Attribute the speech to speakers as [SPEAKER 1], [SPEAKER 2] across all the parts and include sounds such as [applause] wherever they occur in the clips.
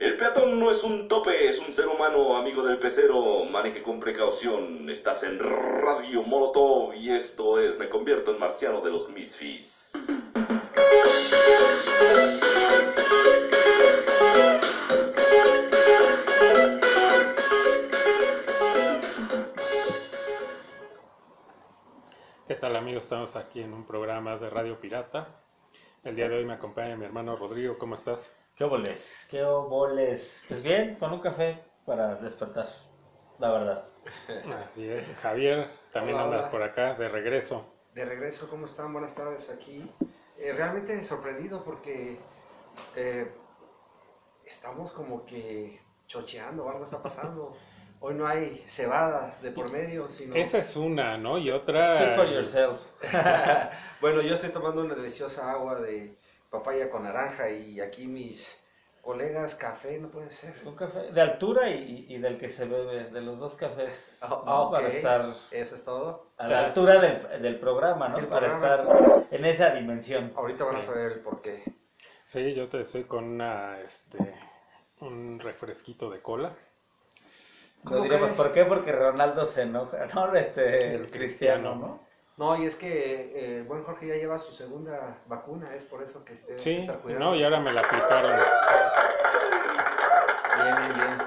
[SPEAKER 1] El peatón no es un tope, es un ser humano amigo del pecero. Maneje con precaución. Estás en Radio Molotov y esto es Me convierto en marciano de los Misfits.
[SPEAKER 2] ¿Qué tal amigos? Estamos aquí en un programa de Radio Pirata. El día de hoy me acompaña mi hermano Rodrigo. ¿Cómo estás?
[SPEAKER 3] ¿Qué boles? ¿Qué boles? Pues bien, con un café para despertar, la verdad.
[SPEAKER 2] Así es. Javier, también
[SPEAKER 4] Hola,
[SPEAKER 2] andas
[SPEAKER 4] hola.
[SPEAKER 2] por acá de regreso.
[SPEAKER 4] De regreso, ¿cómo están? Buenas tardes aquí. Eh, realmente sorprendido porque eh, estamos como que chocheando, algo está pasando. Hoy no hay cebada de por medio, sino...
[SPEAKER 2] Esa es una, ¿no? Y otra...
[SPEAKER 3] Speak for yourself. [laughs]
[SPEAKER 4] bueno, yo estoy tomando una deliciosa agua de papaya con naranja y aquí mis colegas café, no puede ser.
[SPEAKER 3] Un café de altura y, y del que se bebe, de los dos cafés,
[SPEAKER 4] Ah,
[SPEAKER 3] ¿no?
[SPEAKER 4] ok.
[SPEAKER 3] para estar
[SPEAKER 4] Eso es todo.
[SPEAKER 3] a la altura del, del programa, ¿no? Para
[SPEAKER 4] programa.
[SPEAKER 3] estar en esa dimensión.
[SPEAKER 4] Ahorita van a saber el porqué.
[SPEAKER 2] Sí, yo te estoy con una, este, un refresquito de cola.
[SPEAKER 3] No
[SPEAKER 4] ¿Cómo
[SPEAKER 3] diremos
[SPEAKER 4] crees?
[SPEAKER 3] por qué, porque Ronaldo se enoja, ¿no? Este,
[SPEAKER 2] El
[SPEAKER 3] el cristiano,
[SPEAKER 2] cristiano.
[SPEAKER 3] ¿no?
[SPEAKER 4] No, y es que eh, el buen Jorge ya lleva su segunda vacuna, es por eso que se debe
[SPEAKER 2] Sí,
[SPEAKER 4] estar cuidando.
[SPEAKER 2] no, y ahora me la aplicaron.
[SPEAKER 4] Bien, bien, bien.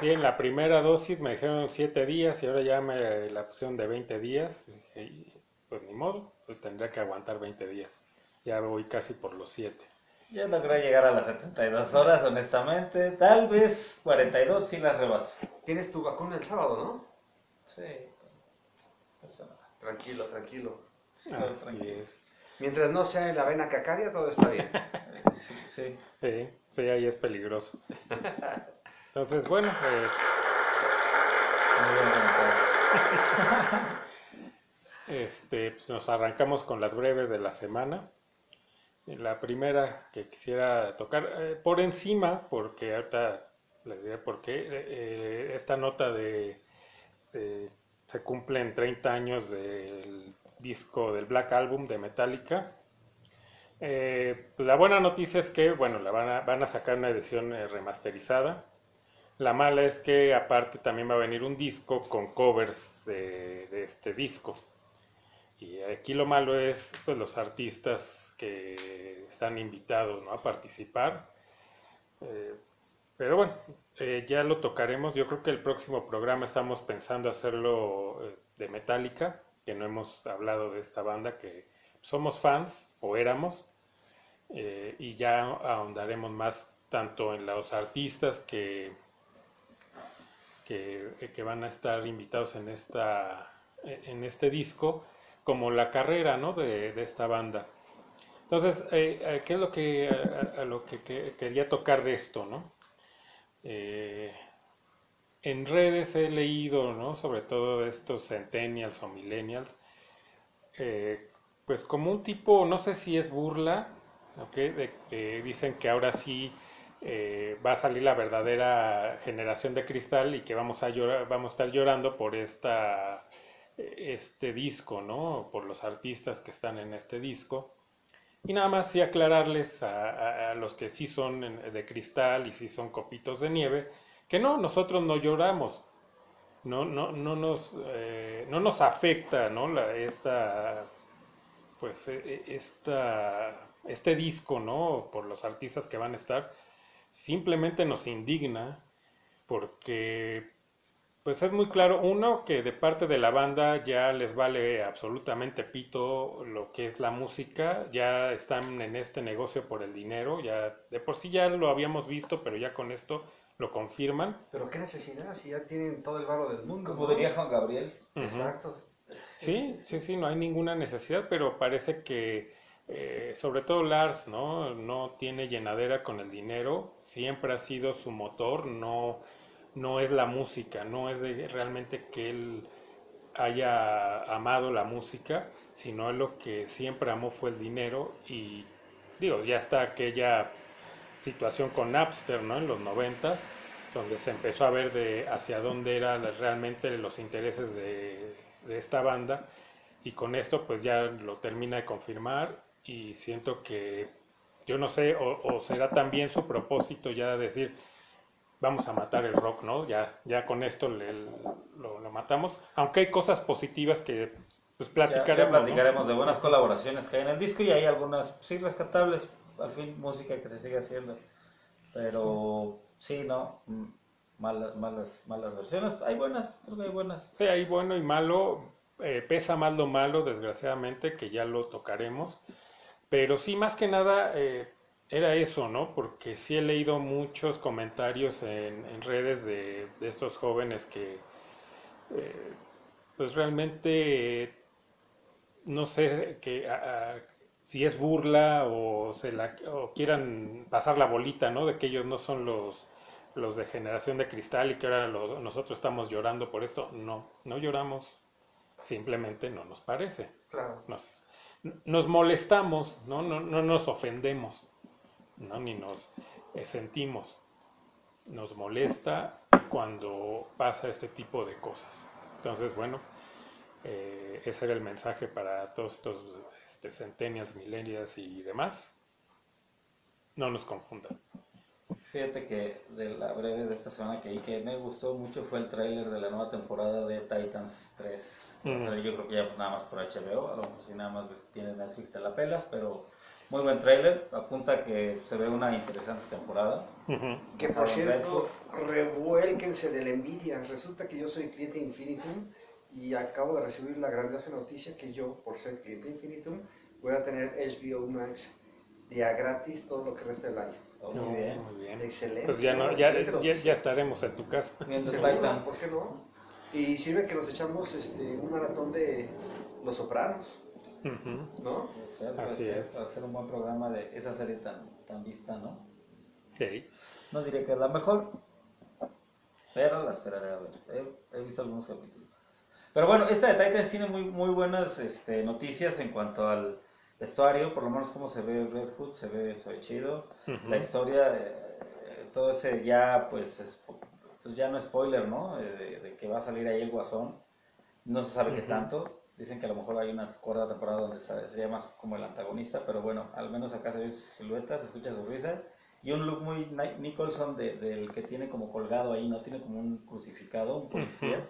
[SPEAKER 2] Sí, en la primera dosis me dijeron 7 días y ahora ya me la pusieron de 20 días. Y dije, "Y, pues ni modo, pues tendría que aguantar 20 días. Ya voy casi por los 7.
[SPEAKER 3] Yo logré llegar a las 72 horas, honestamente. Tal vez 42 sí las rebaso.
[SPEAKER 4] Tienes tu vacuna el sábado, ¿no?
[SPEAKER 3] Sí. Eso no.
[SPEAKER 4] Tranquilo, tranquilo.
[SPEAKER 3] Estoy.
[SPEAKER 4] Mientras no sea en la vena cacaria, todo está bien. [laughs]
[SPEAKER 3] Sí, sí.
[SPEAKER 2] Sí, sí, ahí es peligroso. Entonces, bueno, eh,
[SPEAKER 3] Muy comentario. [laughs]
[SPEAKER 2] este, pues nos arrancamos con las breves de la semana. La primera que quisiera tocar eh, por encima, porque ahorita les diré por qué, eh, eh, esta nota de, de- se cumplen 30 años del disco del Black Album de Metallica. Eh, pues la buena noticia es que, bueno, la van a, van a sacar una edición eh, remasterizada. La mala es que aparte también va a venir un disco con covers de, este disco. Y aquí lo malo es pues los artistas que están invitados ¿no? a participar. Eh, pero bueno, eh, ya lo tocaremos. Yo creo que el próximo programa estamos pensando hacerlo eh, de Metallica, que no hemos hablado de esta banda, que somos fans o éramos. eh, y ya ahondaremos más tanto en los artistas que, que, que van a estar invitados en, esta, en este disco, como la carrera ¿no? de, de esta banda. Entonces, ¿qué es lo que, lo que quería tocar de esto? ¿no? Eh, en redes he leído, ¿no? sobre todo estos centennials o millennials, eh, pues como un tipo, no sé si es burla, de que dicen que ahora sí eh, va a salir la verdadera generación de cristal y que vamos a llorar, vamos a estar llorando por esta este disco, ¿no? Por los artistas que están en este disco. Y nada más sí aclararles a, los que sí son de cristal y sí son copitos de nieve, que no, nosotros no lloramos. No, no, no nos, eh, no nos afecta, ¿no? La, esta, pues, eh, eh, esta, este disco, ¿no? Por los artistas que van a estar, simplemente nos indigna porque pues es muy claro, uno, que de parte de la banda ya les vale absolutamente pito lo que es la música, ya están en este negocio por el dinero, ya de por sí ya lo habíamos visto, pero ya con esto lo confirman.
[SPEAKER 4] Pero qué necesidad si ya tienen todo el barro del mundo.
[SPEAKER 3] Como
[SPEAKER 4] ¿no?
[SPEAKER 3] diría Juan Gabriel.
[SPEAKER 4] Exacto.
[SPEAKER 2] Sí, sí, sí, no hay ninguna necesidad, pero parece que eh, sobre todo Lars, ¿no? No tiene llenadera con el dinero, siempre ha sido su motor, no, no es la música, no es realmente que él haya amado la música, sino lo que siempre amó fue el dinero y digo, ya está aquella situación con Napster, ¿no? En los noventas, donde se empezó a ver de hacia dónde eran realmente los intereses de, de esta banda y con esto pues ya lo termina de confirmar y siento que yo no sé o, o será también su propósito ya decir vamos a matar el rock, ¿no? Ya, ya con esto le- lo, lo matamos. Aunque hay cosas positivas que pues
[SPEAKER 3] Ya-
[SPEAKER 2] platicaremos.
[SPEAKER 3] Ya,
[SPEAKER 2] ¿no?
[SPEAKER 3] platicaremos de buenas colaboraciones que hay en el disco y hay algunas, sí, rescatables. Al fin, música que se sigue haciendo. Pero sí, no. mm, Malas, malas, malas versiones. Hay buenas, creo que hay buenas.
[SPEAKER 2] Sí, hay bueno y malo, eh, pesa más lo malo, desgraciadamente, que ya lo tocaremos. Pero sí, más que nada, eh, era eso, ¿no? Porque sí he leído muchos comentarios en, en redes de, de estos jóvenes que, eh, pues realmente, eh, no sé que, a- a- si es burla o, se la, o quieran pasar la bolita, ¿no? De que ellos no son los, los de generación de cristal y que ahora lo- nosotros estamos llorando por esto. No, no lloramos, simplemente no nos parece.
[SPEAKER 4] Claro.
[SPEAKER 2] Nos, nos molestamos, ¿no? No, no nos ofendemos, ¿no? Ni nos eh, sentimos. Nos molesta cuando pasa este tipo de cosas. Entonces, bueno, eh, ese era el mensaje para todos estos este, centenias, milenias y demás. No nos confundan.
[SPEAKER 3] Fíjate que de la breve de esta semana que vi que me gustó mucho fue el tráiler de la nueva temporada de Titans 3. Va a
[SPEAKER 2] Mm.
[SPEAKER 3] salir yo creo que ya nada más por HBO, a lo mejor si nada más tienes Netflix te la pelas, pero muy buen tráiler, apunta que se ve una interesante temporada.
[SPEAKER 4] Que por cierto, revuélquense de la envidia. Resulta que yo soy cliente Infinitum y acabo de recibir la grandiosa noticia que yo, por ser cliente Infinitum, voy a tener HBO Max día gratis todo lo que resta del año.
[SPEAKER 3] Oh,
[SPEAKER 2] No,
[SPEAKER 3] muy bien.
[SPEAKER 2] muy bien.
[SPEAKER 4] Excelente.
[SPEAKER 2] Pues ya, no, ya,
[SPEAKER 4] excelente
[SPEAKER 2] ya, ya estaremos en tu casa.
[SPEAKER 4] ¿por qué no? Y sirve que nos echamos este, un maratón de Los Sopranos,
[SPEAKER 2] Ujú.
[SPEAKER 4] ¿no?
[SPEAKER 3] Puede ser, puede
[SPEAKER 2] Así
[SPEAKER 3] ser,
[SPEAKER 2] es.
[SPEAKER 3] Hacer un buen programa de esa serie tan, tan vista, ¿no?
[SPEAKER 2] Sí.
[SPEAKER 3] No diré que es la mejor, pero la esperaré a ver. He, he visto algunos capítulos. Pero bueno, esta de Titans tiene muy, muy buenas este, noticias en cuanto al vestuario, por lo menos cómo se ve Red Hood, se ve, se ve chido. La historia, eh, todo ese ya, pues, es- pues ya no spoiler, ¿no? Eh, De, de que va a salir ahí el guasón. No se sabe qué
[SPEAKER 2] Ujú.
[SPEAKER 3] tanto. Dicen que a lo mejor hay una cuarta temporada donde sería más como el antagonista, pero bueno, al menos acá se ve su silueta, se escucha su risa. Y un look muy Ni- Nicholson de- del que tiene como colgado ahí, ¿no? Tiene como un crucificado, un policía.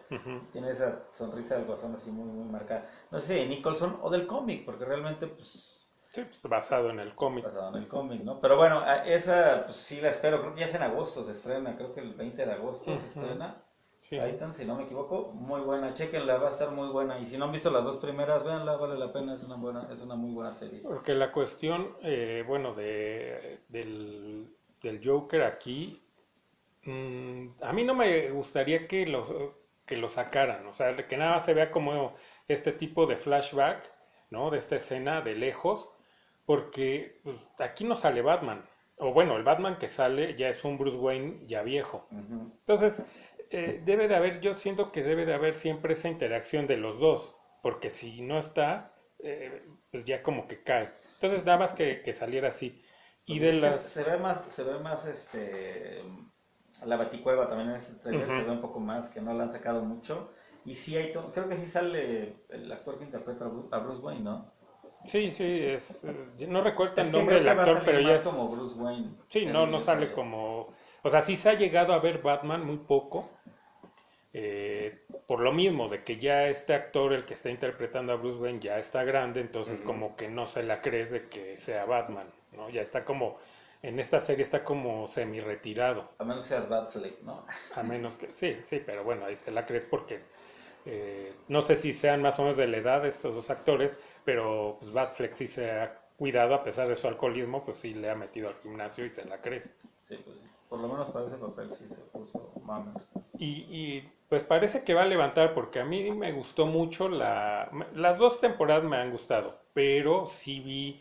[SPEAKER 3] Tiene esa sonrisa del guasón así muy, muy marcada. No sé si de Nicholson o del cómic, porque realmente, pues,
[SPEAKER 2] Sí, pues basado en el cómic.
[SPEAKER 3] basado en el cómic, ¿no? Pero bueno, esa pues sí la espero, creo que ya es en agosto se estrena, creo que el 20 de agosto se estrena.
[SPEAKER 2] Sí.
[SPEAKER 3] Titan, si no me equivoco, muy buena, chequenla, va a estar muy buena. Y si no han visto las dos primeras, véanla, vale la pena, es una buena, es una muy buena serie.
[SPEAKER 2] Porque la cuestión, eh, bueno, de, del, del Joker aquí, mm, a mí no me gustaría que lo, que lo sacaran, o sea, que nada más se vea como este tipo de flashback, ¿no? De esta escena de lejos, porque pues, aquí no sale Batman, o bueno, el Batman que sale ya es un Bruce Wayne ya viejo.
[SPEAKER 3] Ujú.
[SPEAKER 2] Entonces, eh, debe de haber, yo siento que debe de haber siempre esa interacción de los dos, porque si no está, eh, pues ya como que cae. Entonces, nada más que, que saliera así. Y de
[SPEAKER 3] Es que
[SPEAKER 2] las...
[SPEAKER 3] Se ve más, se ve más, este, la baticueva también en este trailer, se ve un poco más, que no la han sacado mucho. Y sí hay, to- creo que sí sale el actor que interpreta a Bru- a Bruce Wayne, ¿no?
[SPEAKER 2] Sí, sí, es... eh, No recuerdo
[SPEAKER 3] Es
[SPEAKER 2] el
[SPEAKER 3] que
[SPEAKER 2] nombre del actor, pero ya es...
[SPEAKER 3] como Bruce Wayne.
[SPEAKER 2] Sí, no, no sale como... O sea, sí se ha llegado a ver Batman muy poco, eh, por lo mismo, de que ya este actor, el que está interpretando a Bruce Wayne, ya está grande, entonces como que no se la crees de que sea Batman, ¿no? Ya está como... En esta serie está como semi-retirado,
[SPEAKER 3] A menos seas Batfleck, ¿no?
[SPEAKER 2] a menos que... Sí, sí, pero bueno, ahí se la crees porque... eh, no sé si sean más o menos de la edad estos dos actores, pero pues Batfleck sí se ha cuidado a pesar de su alcoholismo, pues sí le ha metido al gimnasio y se la crees.
[SPEAKER 3] Sí, pues sí. Por lo menos para ese papel sí se puso mames.
[SPEAKER 2] Y, y, pues parece que va a levantar porque a mí me gustó mucho la... Las dos temporadas me han gustado, pero sí vi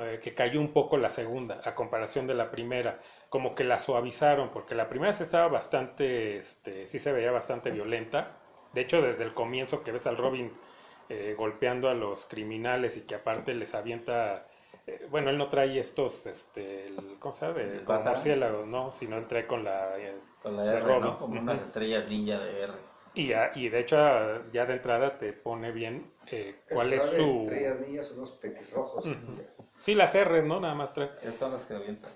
[SPEAKER 2] eh, que cayó un poco la segunda a comparación de la primera. Como que la suavizaron porque la primera sí estaba bastante, este, sí se veía bastante violenta. De hecho, desde el comienzo que ves al Robin eh, golpeando a los criminales y que aparte les avienta... eh, bueno, él no trae estos, este, el- ¿cómo se llama? De-
[SPEAKER 3] ¿El
[SPEAKER 2] murciélagos, ¿no? Sino él trae con la... eh,
[SPEAKER 3] Con la R. ¿no? Como unas estrellas ninja de R.
[SPEAKER 2] Y, a- y de hecho, ya de entrada te pone bien eh, cuál es
[SPEAKER 4] Las
[SPEAKER 2] su...
[SPEAKER 4] Estrellas niñas, unos petirrojos.
[SPEAKER 2] Ujú. Sí, las R, ¿no? Nada más trae.
[SPEAKER 3] Esas son las que avientan.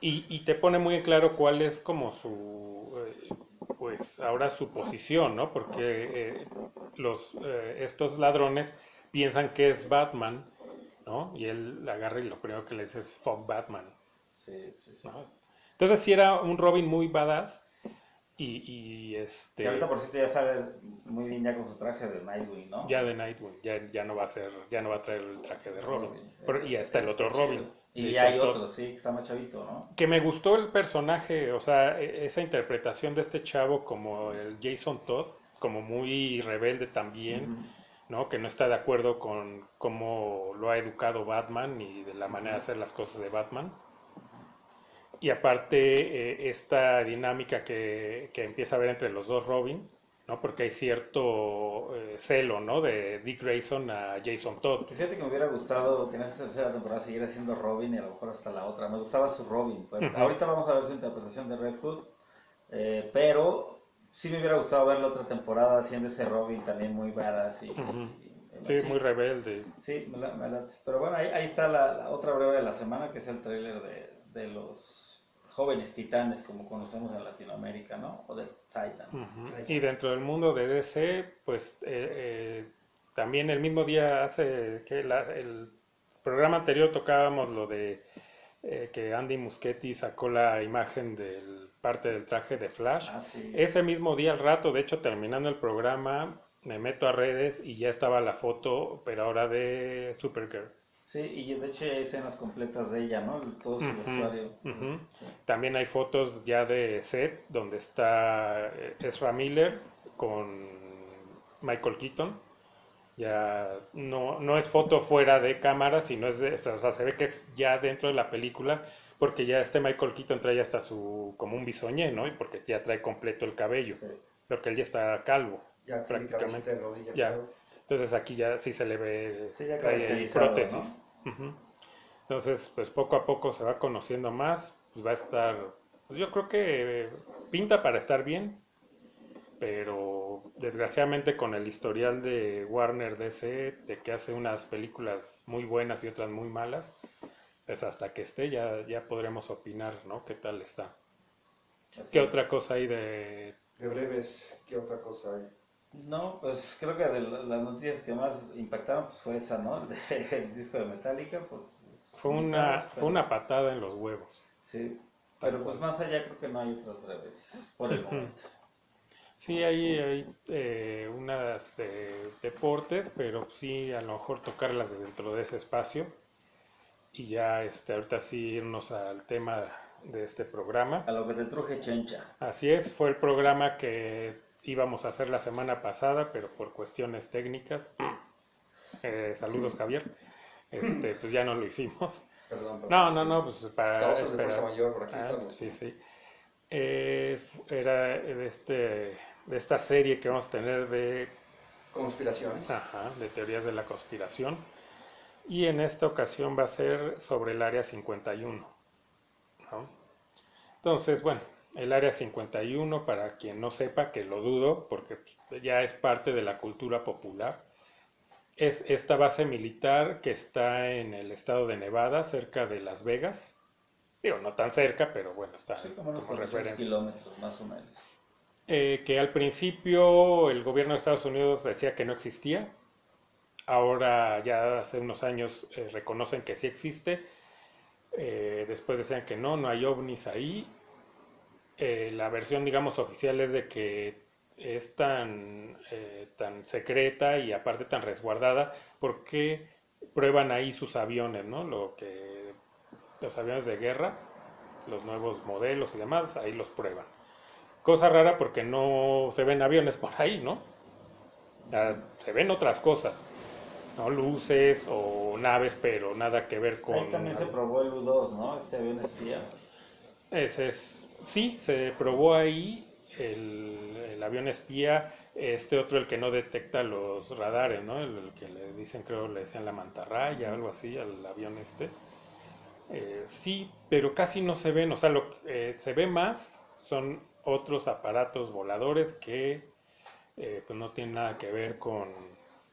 [SPEAKER 2] Y, y te pone muy en claro cuál es como su, eh, pues ahora su posición, ¿no? Porque eh, los, eh, estos ladrones piensan que es Batman, ¿no? Y él agarra y lo primero que le dice es fuck Batman,
[SPEAKER 3] Sí, sí, sí.
[SPEAKER 2] ¿no? Entonces sí era un Robin muy badass y, y este...
[SPEAKER 3] Que ahorita por cierto ya sale muy bien ya con su traje de Nightwing, ¿no?
[SPEAKER 2] Ya de Nightwing, ya, ya no va a ser, ya no va a traer el traje de Robin.
[SPEAKER 3] Robin.
[SPEAKER 2] Pero- y está el otro
[SPEAKER 3] chido.
[SPEAKER 2] Robin.
[SPEAKER 3] Y hay otro, sí, que está más chavito, ¿no?
[SPEAKER 2] Que me gustó el personaje, o sea, e- esa interpretación de este chavo como el Jason Todd, como muy rebelde también. ¿No? Que no está de acuerdo con cómo lo ha educado Batman y de la manera de hacer las cosas de Batman. Y aparte, eh, esta dinámica que, que empieza a haber entre los dos Robin, ¿no? Porque hay cierto eh, celo, ¿no? De Dick Grayson a Jason Todd.
[SPEAKER 3] Que fíjate que me hubiera gustado que en esta tercera temporada siguiera siendo Robin y a lo mejor hasta la otra. Me gustaba su Robin. Pues ahorita vamos a ver su interpretación de Red Hood. eh, pero sí me hubiera gustado ver la otra temporada haciendo ese Robin también muy badass y,
[SPEAKER 2] Sí, muy rebelde.
[SPEAKER 3] Sí, me, la- me late. Pero bueno, ahí, ahí está la, la otra breve de la semana, que es el tráiler de, de los jóvenes titanes, como conocemos en Latinoamérica, ¿no? O de Titans.
[SPEAKER 2] Y dentro del mundo de DC, pues eh, eh, también el mismo día hace que la- el programa anterior tocábamos lo de eh, que Andy Muschietti sacó la imagen del parte del traje de Flash.
[SPEAKER 3] Ah, sí.
[SPEAKER 2] Ese mismo día al rato, de hecho terminando el programa, me meto a redes y ya estaba la foto, pero ahora de Supergirl.
[SPEAKER 3] Sí, y de hecho hay escenas completas de ella, ¿no? Todo su vestuario. Sí.
[SPEAKER 2] También hay fotos ya de set donde está eh, Ezra Miller con Michael Keaton. Ya no, no es foto fuera de cámara, sino es de, o sea, se ve que es ya dentro de la película, porque ya este Michael Keaton trae hasta su, como un bisoñé, ¿no? Y porque ya trae completo el cabello,
[SPEAKER 3] Sí.
[SPEAKER 2] porque él ya está calvo.
[SPEAKER 4] Ya tiene
[SPEAKER 2] prácticamente.
[SPEAKER 4] de rodilla.
[SPEAKER 2] Ya. Entonces aquí ya sí se le ve
[SPEAKER 3] Sí, ya
[SPEAKER 2] trae prótesis. Entonces, pues poco a poco se va conociendo más, pues va a estar, pues yo creo que pinta para estar bien, pero desgraciadamente con el historial de Warner DC, de que hace unas películas muy buenas y otras muy malas, pues hasta que esté ya, ya podremos opinar, ¿no? ¿Qué tal está?
[SPEAKER 3] Así
[SPEAKER 2] ¿Qué
[SPEAKER 3] es.
[SPEAKER 2] otra cosa hay de...
[SPEAKER 4] De breves, ¿qué otra cosa hay?
[SPEAKER 3] No, pues creo que de las noticias que más impactaron pues fue esa, ¿no? El, [laughs] de- el disco de Metallica, pues...
[SPEAKER 2] Fue una, fue una patada en los huevos.
[SPEAKER 3] Sí, pero pues más allá creo que no hay otras breves por el momento.
[SPEAKER 2] Sí, hay, hay eh, unas de deportes, pero sí a lo mejor tocarlas dentro de ese espacio. Y ya este, ahorita sí irnos al tema de este programa.
[SPEAKER 3] A lo que te truje chencha.
[SPEAKER 2] Así es, fue el programa que íbamos a hacer la semana pasada, pero por cuestiones técnicas. [clears throat] eh, saludos, Javier. Este, pues ya no lo hicimos.
[SPEAKER 4] Perdón, perdón.
[SPEAKER 2] No, no,
[SPEAKER 4] sí.
[SPEAKER 2] no, pues para
[SPEAKER 4] Causas de fuerza mayor, por aquí
[SPEAKER 2] Ah,
[SPEAKER 4] estamos.
[SPEAKER 2] Sí, sí. Eh, era de, este, de esta serie que vamos a tener de,
[SPEAKER 4] Conspiraciones.
[SPEAKER 2] ajá, de teorías de la conspiración. Y en esta ocasión va a ser sobre el Área 51. ¿no? Entonces, bueno, el Área 51, para quien no sepa, que lo dudo, porque pues, ya es parte de la cultura popular, es esta base militar que está en el estado de Nevada, cerca de Las Vegas. Digo, no tan cerca, pero bueno, está
[SPEAKER 3] Sí, como unos
[SPEAKER 2] como
[SPEAKER 3] 400
[SPEAKER 2] referencia.
[SPEAKER 3] kilómetros más o menos.
[SPEAKER 2] Eh, que al principio el gobierno de Estados Unidos decía que no existía. Ahora ya hace unos años eh, reconocen que sí existe. Eh, después decían que no, no hay ovnis ahí. Eh, la versión, digamos, oficial es de que es tan, tan secreta y aparte tan resguardada porque prueban ahí sus aviones, ¿no? Lo que los aviones de guerra, los nuevos modelos y demás, ahí los prueban. Cosa rara porque no se ven aviones [laughs] por ahí, ¿no? Ah, se ven otras cosas, ¿no? Luces o naves, pero nada que ver con...
[SPEAKER 3] Ahí también se probó el U-2, ¿no? Este avión espía.
[SPEAKER 2] Ese es, sí, se probó ahí el, el avión espía, este otro el que no detecta los radares, ¿no? El, el que le dicen, creo, le decían la mantarraya, algo así, al avión este. Eh, sí, pero casi no se ven, o sea, lo que eh, se ve más son otros aparatos voladores que eh, pues no tienen nada que ver con,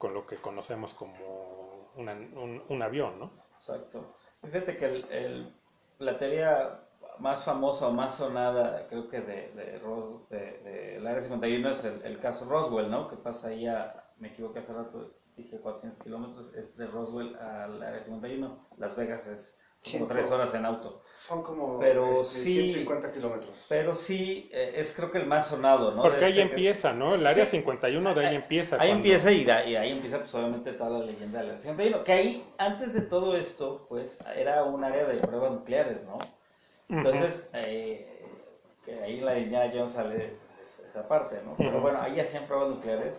[SPEAKER 2] con lo que conocemos como una- un, un avión, ¿no?
[SPEAKER 3] Exacto. Fíjate que el, el- la teoría más famosa o más sonada, creo que de, de, Ros- de- de el Área 51 es el, el caso Roswell, ¿no? Que pasa ahí a, me equivoqué hace rato, dije 400 kilómetros, es de Roswell al Área 51. Las Vegas es como tres horas en auto.
[SPEAKER 4] Son como
[SPEAKER 3] Pero
[SPEAKER 4] este,
[SPEAKER 3] sí-
[SPEAKER 4] 150 kilómetros.
[SPEAKER 3] Pero sí, eh, es creo que el más sonado, ¿no?
[SPEAKER 2] Porque ahí
[SPEAKER 3] este que-
[SPEAKER 2] empieza, ¿no? El área
[SPEAKER 3] Sí.
[SPEAKER 2] 51 de ahí empieza.
[SPEAKER 3] Ahí
[SPEAKER 2] cuando-
[SPEAKER 3] empieza y, da- y ahí empieza pues obviamente toda la leyenda del Área 51. Que ahí, antes de todo esto, pues era un área de pruebas nucleares, ¿no? Entonces, eh, que ahí la línea Jones sale pues, es- esa parte, ¿no? Pero bueno, ahí hacían pruebas nucleares.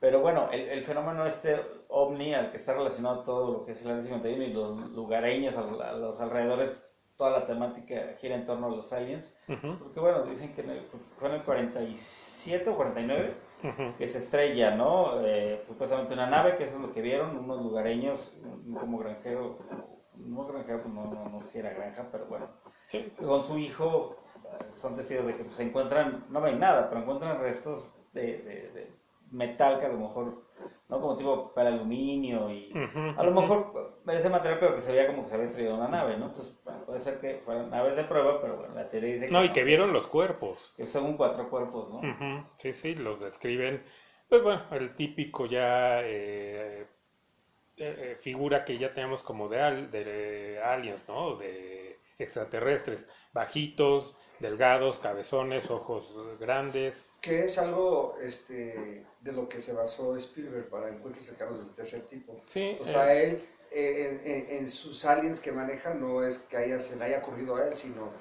[SPEAKER 3] Pero bueno, el, el fenómeno este ovni al que está relacionado todo lo que es el área 51 y los lugareños a, a los alrededores, toda la temática gira en torno a los aliens.
[SPEAKER 2] Ujú,
[SPEAKER 3] Porque bueno, dicen que en el, fue en el 47 o 49
[SPEAKER 2] ujú.
[SPEAKER 3] que se estrella, ¿no? Eh, supuestamente una nave, que eso es lo que vieron, unos lugareños, un- como granjero, no granjero, pues no, no, si era granja, pero bueno,
[SPEAKER 2] Sí.
[SPEAKER 3] con su hijo son testigos de que pues, se encuentran, no ven nada, pero encuentran restos de, de- de metal que a lo mejor, ¿no? Como tipo para aluminio y a lo mejor ese material, pero que se veía como que se había estrellado una nave, ¿no? Entonces, bueno, puede ser que fueran naves de prueba, pero bueno, la teoría dice que
[SPEAKER 2] No, y que vieron los cuerpos.
[SPEAKER 3] que son cuatro cuerpos, ¿no?
[SPEAKER 2] Sí, sí, los describen. Pues bueno, el típico ya eh, eh, eh, figura que ya tenemos como de, al- de aliens, ¿no? De extraterrestres, bajitos, delgados, cabezones, ojos grandes.
[SPEAKER 4] Que es algo este, de lo que se basó Spielberg para encuentros cercanos de tercer tipo.
[SPEAKER 2] Sí,
[SPEAKER 4] O sea,
[SPEAKER 2] eh,
[SPEAKER 4] él eh, en, en- en sus aliens que maneja no es que haya, se le haya ocurrido a él, sino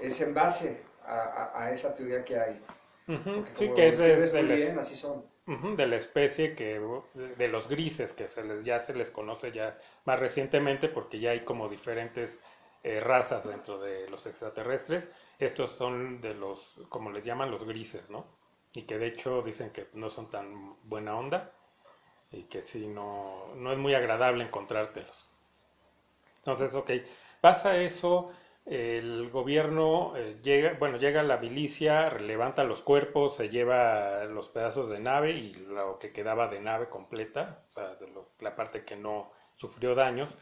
[SPEAKER 4] es en base a, a- a esa teoría que hay.
[SPEAKER 2] ujú,
[SPEAKER 4] Porque
[SPEAKER 2] sí, que es de, de la-
[SPEAKER 4] bien, así son.
[SPEAKER 2] ujú, de la especie que de los grises que se les ya se les conoce ya más recientemente porque ya hay como diferentes eh, razas dentro de los extraterrestres. Estos son de los, como les llaman, los grises, ¿no? Y que de hecho dicen que no son tan buena onda y que sí, no, no es muy agradable encontrártelos. Entonces, ok, pasa eso, el gobierno eh, llega, bueno, llega la milicia, levanta los cuerpos, se lleva los pedazos de nave y lo que quedaba de nave completa, o sea, de lo- la parte que no sufrió daños,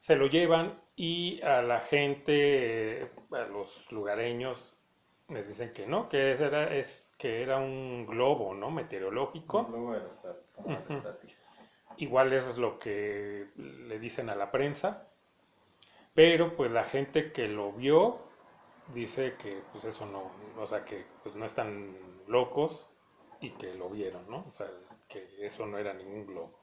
[SPEAKER 2] se lo llevan y a la gente, eh, a los lugareños, les dicen que no, que es- era, es, que era un globo, ¿no? Meteorológico.
[SPEAKER 3] Aerostático, como
[SPEAKER 2] Ujú.
[SPEAKER 3] aerostático.
[SPEAKER 2] Igual eso es lo que le dicen a la prensa. Pero pues la gente que lo vio dice que pues eso no, o sea que pues no están locos y que lo vieron, ¿no? O sea, que eso no era ningún globo,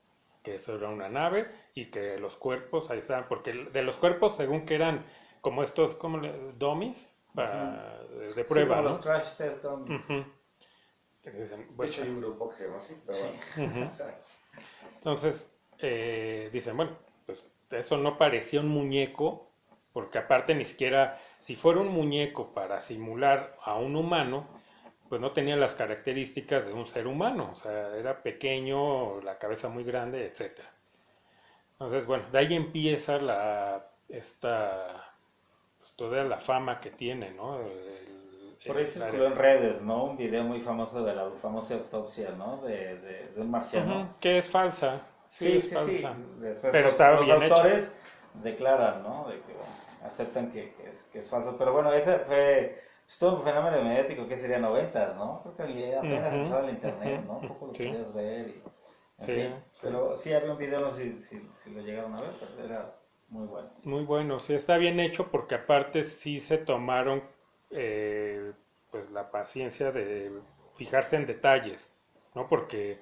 [SPEAKER 2] que eso era una nave y que los cuerpos ahí estaban, porque de los cuerpos según que eran como estos, como dummies para, de, de
[SPEAKER 3] Sí,
[SPEAKER 2] prueba,
[SPEAKER 3] como
[SPEAKER 2] ¿no?
[SPEAKER 3] los crash test dummies.
[SPEAKER 2] Dicen,
[SPEAKER 4] De hecho, hay un grupo que se llama así. Pero
[SPEAKER 3] Sí.
[SPEAKER 4] bueno. [laughs]
[SPEAKER 2] Entonces, eh, dicen, bueno, pues eso no parecía un muñeco, porque aparte ni siquiera, si fuera un muñeco para simular a un humano, pues no tenía las características de un ser humano, o sea, era pequeño, la cabeza muy grande, etcétera. Entonces, bueno, de ahí empieza la, esta, pues, toda la fama que tiene, ¿no? El-
[SPEAKER 3] Por ahí circuló en redes, ¿no? Un video muy famoso de la famosa autopsia, ¿no? De, de, de un marciano.
[SPEAKER 2] Que es falsa. Sí,
[SPEAKER 3] Sí,
[SPEAKER 2] es
[SPEAKER 3] sí. Después
[SPEAKER 2] Pero
[SPEAKER 3] los,
[SPEAKER 2] estaba
[SPEAKER 3] los
[SPEAKER 2] bien
[SPEAKER 3] autores declaran, ¿no? De que bueno, aceptan que, que es, que es falso. Pero bueno, ese fue pues, todo un fenómeno mediático que sería noventas, ¿no? Creo que apenas
[SPEAKER 2] Ujú,
[SPEAKER 3] empezaba el internet, ¿no? Un poco lo
[SPEAKER 2] sí.
[SPEAKER 3] podías ver y... En
[SPEAKER 2] Sí,
[SPEAKER 3] fin,
[SPEAKER 2] sí.
[SPEAKER 3] pero sí había un video, no sé si, si, si lo llegaron a ver, pero era muy bueno.
[SPEAKER 2] Muy bueno, sí, está bien hecho porque aparte sí se tomaron eh, pues la paciencia de fijarse en detalles, ¿no? Porque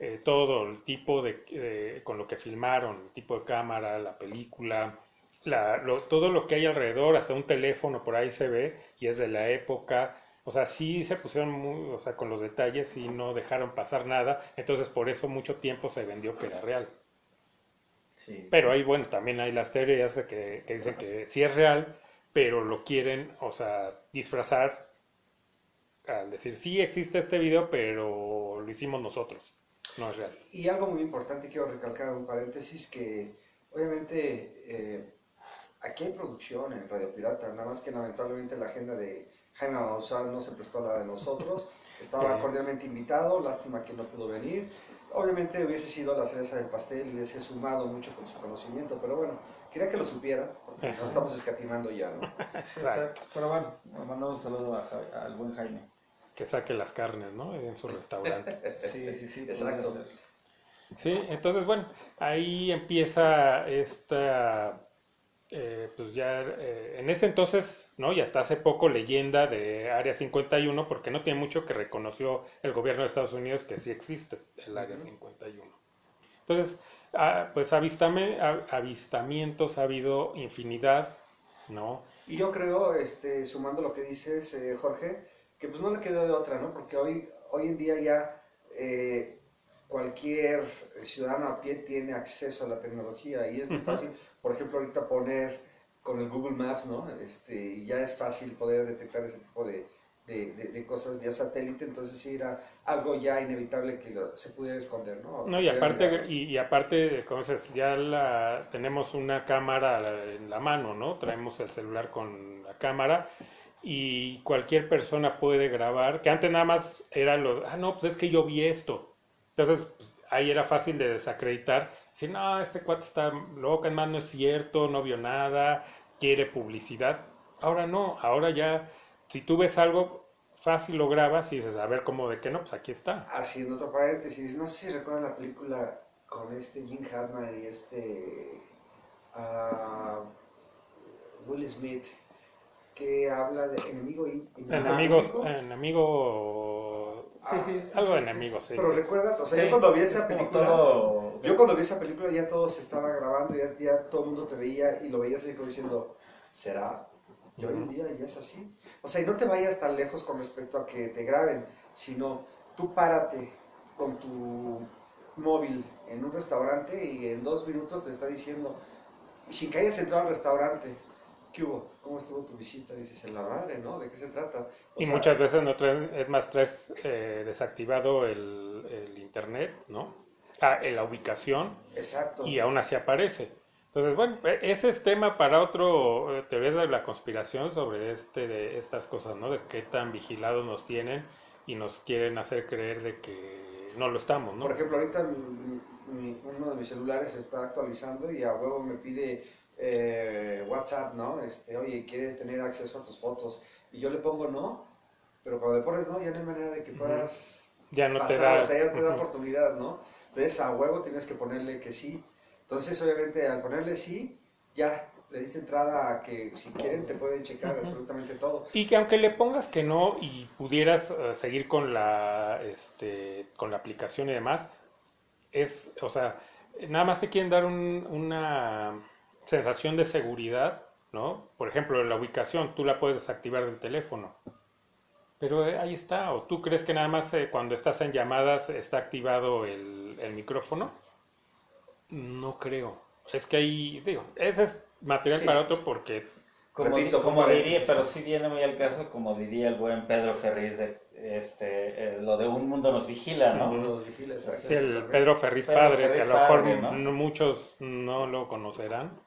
[SPEAKER 2] eh, todo el tipo de, eh, con lo que filmaron, el tipo de cámara, la película, la, lo- todo lo que hay alrededor, hasta un teléfono por ahí se ve y es de la época, o sea, sí se pusieron muy, o sea, con los detalles y no dejaron pasar nada, entonces por eso mucho tiempo se vendió que era real.
[SPEAKER 3] Sí.
[SPEAKER 2] Pero ahí, bueno, también hay las teorías de que, que dicen que sí es real, pero lo quieren, o sea, disfrazar al decir, sí existe este video, pero lo hicimos nosotros, no es real.
[SPEAKER 4] Y algo muy importante, quiero recalcar un paréntesis, que obviamente eh, aquí hay producción en Radio Pirata, nada más que lamentablemente la agenda de Jaime Maussan no se prestó a la de nosotros, estaba cordialmente invitado, lástima que no pudo venir. Obviamente hubiese sido la cereza del pastel y hubiese sumado mucho con su conocimiento, pero bueno, Quería que lo supiera, porque nos estamos escatimando ya, ¿no? [laughs]
[SPEAKER 3] Exacto. Pero bueno, mandamos un saludo a Ja- al buen Jaime.
[SPEAKER 2] Que saque las carnes, ¿no? En su restaurante. [laughs]
[SPEAKER 3] Sí, sí, sí.
[SPEAKER 4] Exacto.
[SPEAKER 3] ser.
[SPEAKER 2] Sí, entonces, bueno, ahí empieza esta, eh, pues ya, eh, en ese entonces, ¿no? Y hasta hace poco leyenda de Área 51, porque no tiene mucho que reconoció el gobierno de Estados Unidos que sí existe el Área 51. Entonces, ah, pues avistame- a- avistamientos ha habido infinidad, ¿no?
[SPEAKER 4] Y yo creo, este, sumando lo que dices, eh, Jorge, que pues no le queda de otra, ¿no? Porque hoy, hoy en día ya eh, cualquier ciudadano a pie tiene acceso a la tecnología y es muy fácil, por ejemplo, ahorita poner con el Google Maps, ¿no? Este, ya es fácil poder detectar ese tipo de, de, de- de cosas vía satélite, entonces sí era algo ya inevitable que lo- se pudiera esconder, ¿no?
[SPEAKER 2] No, y aparte, y, y aparte, dices, ya la, tenemos una cámara en la mano, ¿no? Traemos el celular con la cámara y cualquier persona puede grabar, que antes nada más era lo, ah, no, pues es que yo vi esto. Entonces, pues, ahí era fácil de desacreditar, si no, este cuate está loco, además no es cierto, no vio nada, quiere publicidad. Ahora no, ahora ya, si tú ves algo, fácil lo grabas y dices, a ver cómo de qué no, pues aquí está.
[SPEAKER 4] Haciendo otro paréntesis, no sé si recuerdan la película con este Jim Hartman y este ah, Will Smith que habla de enemigo
[SPEAKER 2] Enemigos,
[SPEAKER 4] inalámbrico.
[SPEAKER 2] enemigo,
[SPEAKER 3] Sí, sí. sí,
[SPEAKER 2] algo de enemigos, sí.
[SPEAKER 4] Pero recuerdas, o sea,
[SPEAKER 3] Sí,
[SPEAKER 4] yo cuando vi
[SPEAKER 3] es
[SPEAKER 4] esa película,
[SPEAKER 3] todo-
[SPEAKER 4] yo cuando vi esa película ya todo se estaba grabando, ya, ya todo el mundo te veía y lo veías así como diciendo, ¿será? Y hoy en día ya es así. O sea, y no te vayas tan lejos con respecto a que te graben, sino tú párate con tu móvil en un restaurante y en dos minutos te está diciendo, y sin que hayas entrado al restaurante, ¿qué hubo? ¿Cómo estuvo tu visita? Dices, en la madre, ¿no? ¿De qué se trata? O
[SPEAKER 2] Y
[SPEAKER 4] sea,
[SPEAKER 2] muchas veces no traen, es más, traes eh, desactivado el, el internet, ¿no? Ah, en la ubicación
[SPEAKER 4] Exacto.
[SPEAKER 2] y aún así aparece. Entonces, bueno, e- ese es tema para otro, eh, teoría de la conspiración sobre este, de estas cosas, ¿no? De qué tan vigilados nos tienen y nos quieren hacer creer de que no lo estamos, ¿no?
[SPEAKER 4] Por ejemplo, ahorita mi- mi- uno de mis celulares se está actualizando y a huevo me pide eh, WhatsApp, ¿no? Este, oye, quiere tener acceso a tus fotos. Y yo le pongo no, pero cuando le pones no, ya no hay manera de que puedas
[SPEAKER 2] ya no te
[SPEAKER 4] pasar,
[SPEAKER 2] da...
[SPEAKER 4] o sea, ya te da oportunidad, ¿no? Entonces a huevo tienes que ponerle que sí. Entonces, obviamente, al ponerle sí, ya le diste entrada a que si quieren te pueden checar absolutamente todo.
[SPEAKER 2] Y que aunque le pongas que no y pudieras eh, seguir con la, este, con la aplicación y demás, es, o sea, nada más te quieren dar un- una sensación de seguridad, ¿no? Por ejemplo, la ubicación, tú la puedes desactivar del teléfono. Pero eh, ahí está, o tú crees que nada más eh, cuando estás en llamadas está activado el, el micrófono. No creo. Es que ahí, digo, ese es material
[SPEAKER 4] Sí.
[SPEAKER 2] para otro porque
[SPEAKER 3] Como,
[SPEAKER 4] Repito, un
[SPEAKER 3] como diría, pero sí viene muy al caso, como diría el buen Pedro Ferriz, de, este, eh, lo de un mundo nos vigila, ¿no?
[SPEAKER 2] Ujú.
[SPEAKER 4] Uno los vigila.
[SPEAKER 2] Sí, el Pedro Ferriz
[SPEAKER 3] Pedro
[SPEAKER 2] padre,
[SPEAKER 3] Ferriz
[SPEAKER 2] que a lo mejor
[SPEAKER 3] padre, ¿no?
[SPEAKER 2] no- muchos no lo conocerán,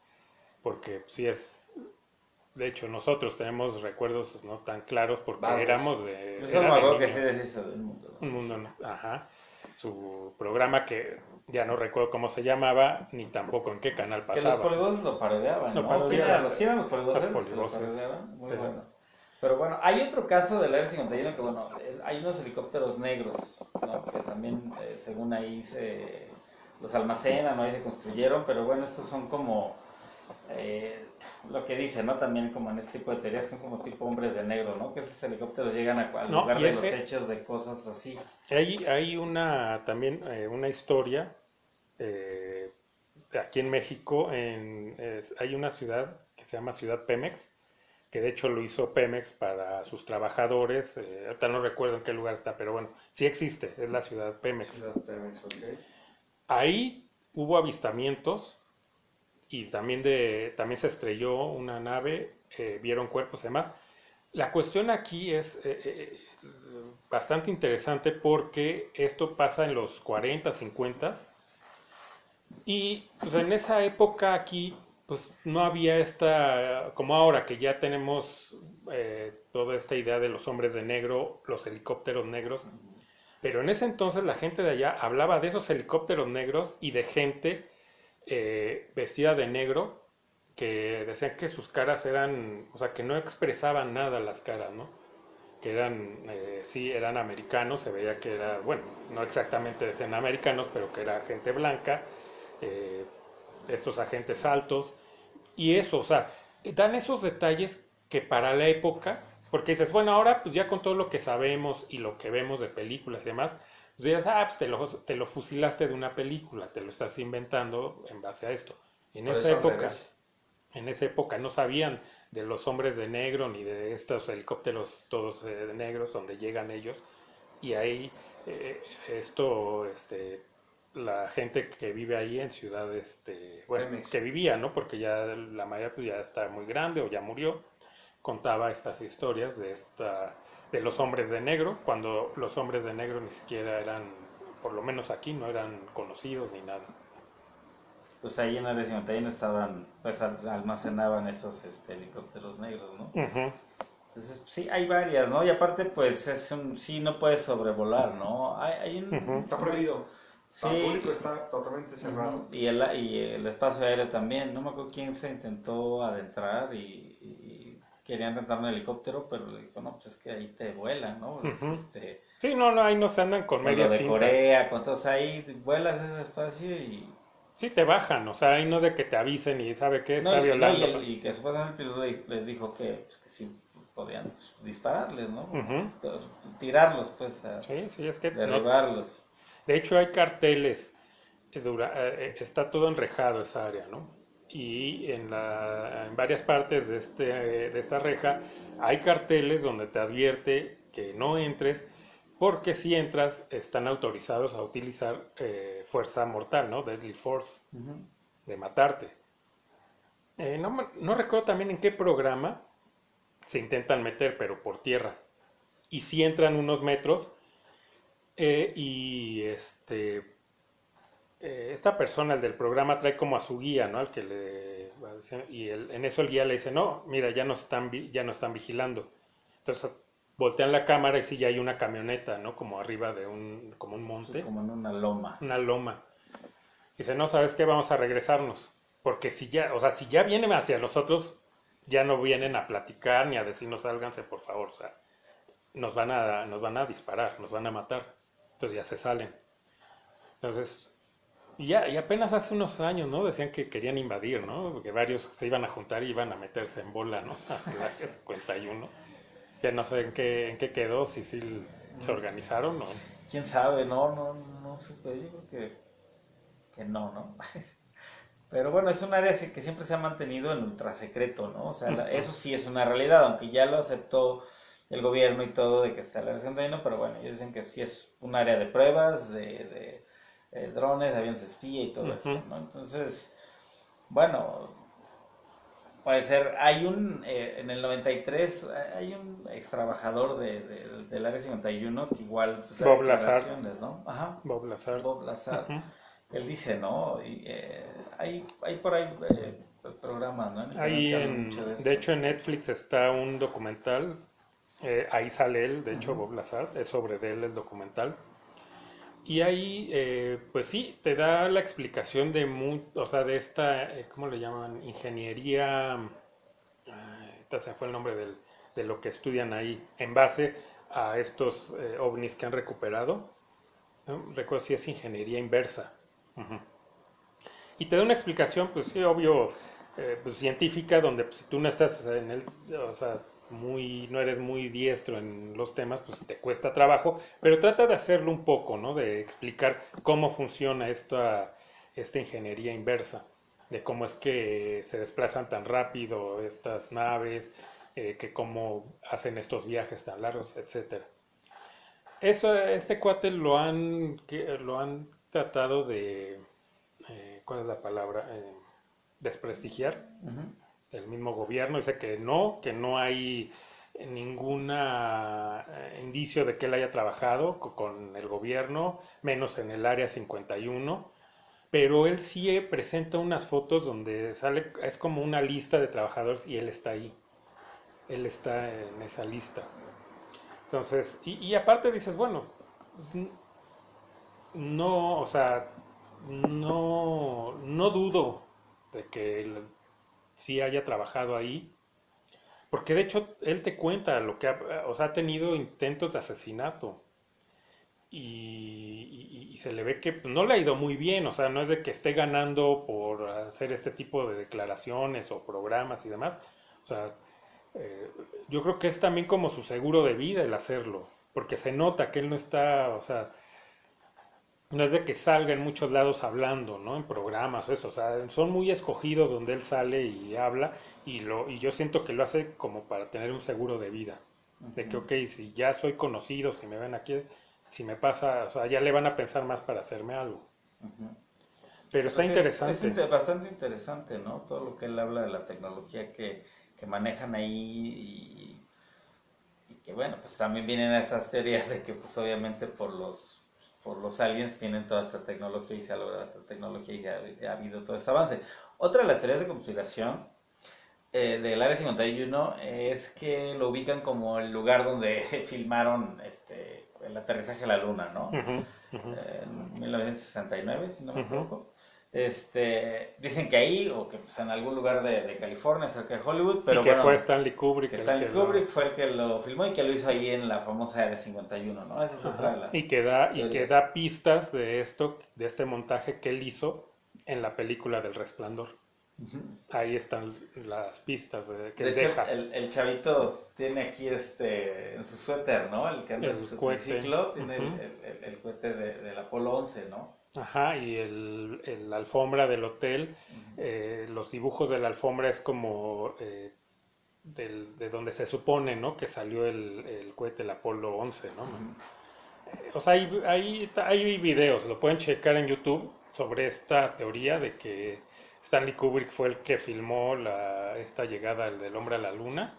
[SPEAKER 2] porque sí es, de hecho nosotros tenemos recuerdos no tan claros porque
[SPEAKER 4] Vagos.
[SPEAKER 2] éramos de,
[SPEAKER 3] Yo
[SPEAKER 2] era de
[SPEAKER 3] que decís eso del mundo. ¿no?
[SPEAKER 2] un mundo, no- ajá, su programa que ya no recuerdo cómo se llamaba, ni tampoco en qué canal
[SPEAKER 3] Que los
[SPEAKER 2] pasaba.
[SPEAKER 3] polivoces lo parodiaban,
[SPEAKER 2] Lo
[SPEAKER 3] ¿no? ¿Quién eran los, eran los polivoces?
[SPEAKER 2] Los
[SPEAKER 3] lo
[SPEAKER 2] polivoces.
[SPEAKER 3] parodiaban? Muy
[SPEAKER 2] Sí.
[SPEAKER 3] bueno. Pero bueno, hay otro caso del Air 51 que, bueno, hay unos helicópteros negros, ¿no? Que también, eh, según ahí, se los almacenan, ¿no? Ahí se construyeron, pero bueno, estos son como, eh, lo que dicen, ¿no? También como en este tipo de teorías, son como tipo hombres de negro, ¿no? Que esos helicópteros llegan a- al
[SPEAKER 2] No,
[SPEAKER 3] lugar de
[SPEAKER 2] ese-
[SPEAKER 3] los hechos de cosas así.
[SPEAKER 2] Hay, hay una también eh, una historia eh, aquí en México, en, es- hay una ciudad que se llama Ciudad Pemex, que de hecho lo hizo Pemex para sus trabajadores, eh, ahorita no recuerdo en qué lugar está, pero bueno, sí existe, es la Ciudad Pemex.
[SPEAKER 4] Ciudad Pemex, ok.
[SPEAKER 2] Ahí hubo avistamientos y también, de, también se estrelló una nave, eh, vieron cuerpos y demás. La cuestión aquí es eh, eh, bastante interesante porque esto pasa en los 40, 50 y pues, en esa época aquí pues no había esta, como ahora que ya tenemos toda esta idea de los hombres de negro, los helicópteros negros, pero en ese entonces la gente de allá hablaba de esos helicópteros negros y de gente eh, vestida de negro que decían que sus caras eran, o sea, que no expresaban nada las caras, ¿no? Que eran, eh, sí, eran americanos, se veía que era, bueno, no exactamente decían americanos, pero que era gente blanca, eh, estos agentes altos, y eso, o sea, dan esos detalles que para la época, porque dices, bueno, ahora pues ya con todo lo que sabemos y lo que vemos de películas y demás, pues dices, ah, pues te lo, te lo fusilaste de una película, te lo estás inventando en base a esto. En
[SPEAKER 4] Por
[SPEAKER 2] esa época, en esa época no sabían de los hombres de negro ni de estos helicópteros todos eh, de negros donde llegan ellos. Y ahí eh, esto este la gente que vive ahí en ciudad este bueno que vivía no porque ya la mayoría pues, ya está muy grande o ya murió contaba estas historias de esta de los hombres de negro cuando los hombres de negro ni siquiera eran por lo menos aquí no eran conocidos ni nada
[SPEAKER 3] Pues ahí en la 51 estaban, pues al- almacenaban esos este, helicópteros negros, ¿no? Entonces, sí, hay varias, ¿no? Y aparte, pues, es un, sí, no puedes sobrevolar, ¿no? Hay, hay un...
[SPEAKER 4] Está prohibido.
[SPEAKER 3] Sí.
[SPEAKER 4] El público está totalmente cerrado.
[SPEAKER 3] Y el, y el espacio aéreo también. No me acuerdo quién se intentó adentrar y, y querían rentar un helicóptero, pero le dijo, no, pues es que ahí te vuelan, ¿no? Este,
[SPEAKER 2] sí no no ahí no se andan con medias
[SPEAKER 3] de
[SPEAKER 2] tintas
[SPEAKER 3] Corea, con todos ahí, vuelas ese espacio y...
[SPEAKER 2] Sí, te bajan, o sea, ahí no de que te avisen y sabe que
[SPEAKER 3] No,
[SPEAKER 2] está
[SPEAKER 3] y, no,
[SPEAKER 2] violando.
[SPEAKER 3] y que supuestamente el piloto les- dijo que, pues, que sí podían dispararles, ¿no? Tirarlos, pues, a
[SPEAKER 2] Sí, sí, es que no-
[SPEAKER 3] derribarlos.
[SPEAKER 2] de hecho hay carteles, eh, dura- eh, está todo enrejado esa área, ¿no? Y en, la, en varias partes de, este, de esta reja hay carteles donde te advierte que no entres, porque si entras están autorizados a utilizar eh, fuerza mortal, ¿no? Deadly Force. De matarte. Eh, no, no recuerdo también en qué programa se intentan meter, pero por tierra. Y si entran unos metros eh, y este eh, esta persona, el del programa, trae como a su guía, ¿no? Al que le y el- en eso el guía le dice, no, mira, ya nos están, ya nos están vigilando. Entonces voltean la cámara y sí ya hay una camioneta, ¿no? Como arriba de un, como un monte
[SPEAKER 3] Como en una loma.
[SPEAKER 2] una loma. Dice, no, ¿sabes qué? Vamos a regresarnos. Porque si ya, o sea, si ya vienen hacia nosotros, ya no vienen a platicar ni a decirnos sálganse, por favor. O sea, nos van a, nos van a disparar, nos van a matar. Entonces ya se salen. Entonces, y ya, y apenas hace unos años, ¿no? Decían que querían invadir, ¿no? Que varios se iban a juntar y iban a meterse en bola, ¿no? [laughs] A la 51. Que no sé en qué, en qué quedó, si sí se organizaron o...
[SPEAKER 3] ¿Quién sabe? No, no, no supe. Yo creo que, que no, ¿no? [laughs] Pero bueno, es un área que siempre se ha mantenido en ultra secreto, ¿no? O sea, la- eso sí es una realidad, aunque ya lo aceptó el gobierno y todo de que está la área 51, pero bueno, ellos dicen que sí es un área de pruebas, de, de, eh, drones, aviones espía y todo eso, ¿no? Entonces, bueno, puede ser, hay un, eh, en el 93, hay un ex trabajador de, de- del área 51 que igual... pues,
[SPEAKER 2] Bob Lazar.
[SPEAKER 3] ¿no? Ajá.
[SPEAKER 2] Bob Lazar.
[SPEAKER 3] Bob Lazar. Él dice, ¿no? Y, eh, hay, hay por ahí eh, programas,
[SPEAKER 2] de hecho en Netflix está un documental, eh, ahí sale él, de hecho. Bob Lazar, es sobre él el documental. Y ahí, eh, pues sí, te da la explicación de, mu- o sea, de esta, eh, ¿cómo le llaman? Ingeniería, ahorita se fue el nombre del- de lo que estudian ahí, en base a estos eh, ovnis que han recuperado. Recuerdo si es ingeniería inversa. Y te da una explicación, pues sí, obvio, eh, pues, científica, donde pues, si tú no estás en el, o sea, muy, no eres muy diestro en los temas, pues te cuesta trabajo, pero trata de hacerlo un poco, ¿no? De explicar cómo funciona esta, esta ingeniería inversa, de cómo es que se desplazan tan rápido estas naves, eh, que cómo hacen estos viajes tan largos, etcétera. Eso, este cuate lo han, lo han tratado de, eh, ¿cuál es la palabra? Eh, desprestigiar. El mismo gobierno dice que no, que no hay ningún indicio de que él haya trabajado co- con el gobierno, menos en el área 51, pero él sí eh, presenta unas fotos donde sale, es como una lista de trabajadores y él está ahí, él está en esa lista. Entonces, y, y aparte dices, bueno, pues, no, o sea, no, no dudo de que sí haya trabajado ahí. Porque de hecho él te cuenta lo que ha, o sea, ha tenido intentos de asesinato. Y, se le ve que pues, no le ha ido muy bien, o sea, no es de que esté ganando por hacer este tipo de declaraciones o programas y demás. O sea, eh, yo creo que es también como su seguro de vida el hacerlo, porque se nota que él no está, o sea, no es de que salga en muchos lados hablando, ¿no? En programas o eso, o sea, son muy escogidos donde él sale y habla y lo y yo siento que lo hace como para tener un seguro de vida, de que ok, si ya soy conocido, si me ven aquí, si me pasa, o sea, ya le van a pensar más para hacerme algo. Pero está
[SPEAKER 3] Pues
[SPEAKER 2] interesante.
[SPEAKER 3] Es bastante interesante, ¿no? Todo lo que él habla de la tecnología que, que manejan ahí y, y que, bueno, pues también vienen esas teorías de que, pues obviamente por los por los aliens tienen toda esta tecnología y se ha logrado esta tecnología y ha, ha habido todo este avance. Otra de las teorías de conspiración eh, del Área 51 es que lo ubican como el lugar donde [laughs] filmaron este el aterrizaje a la Luna, ¿no?
[SPEAKER 2] Ujú, ujú.
[SPEAKER 3] en 1969, si no me equivoco. Este, dicen que ahí, o que pues, en algún lugar de, de California, cerca de Hollywood, pero
[SPEAKER 2] y que
[SPEAKER 3] bueno,
[SPEAKER 2] fue Stanley Kubrick.
[SPEAKER 3] que Stanley
[SPEAKER 2] que lo-
[SPEAKER 3] Kubrick fue el que lo filmó y que lo hizo ahí en la famosa Área 51, ¿no? Esa es otra de las...
[SPEAKER 2] Y que da, y que da pistas de esto, de este montaje que él hizo en la película del Resplandor. Ahí están las pistas de, que
[SPEAKER 3] De
[SPEAKER 2] él
[SPEAKER 3] hecho,
[SPEAKER 2] deja.
[SPEAKER 3] el, el chavito tiene aquí este, en su suéter, ¿no? El que anda en su triciclo, tiene el- el cohete de- del Apolo 11, ¿no?
[SPEAKER 2] Ajá, y el, el- la alfombra del hotel, eh, los dibujos de la alfombra es como eh, del- de donde se supone, ¿no? Que salió el, el cohete, el Apolo 11, ¿no? O sea, hay, hay, hay videos, lo pueden checar en YouTube sobre esta teoría de que Stanley Kubrick fue el que filmó la, esta llegada del hombre a la luna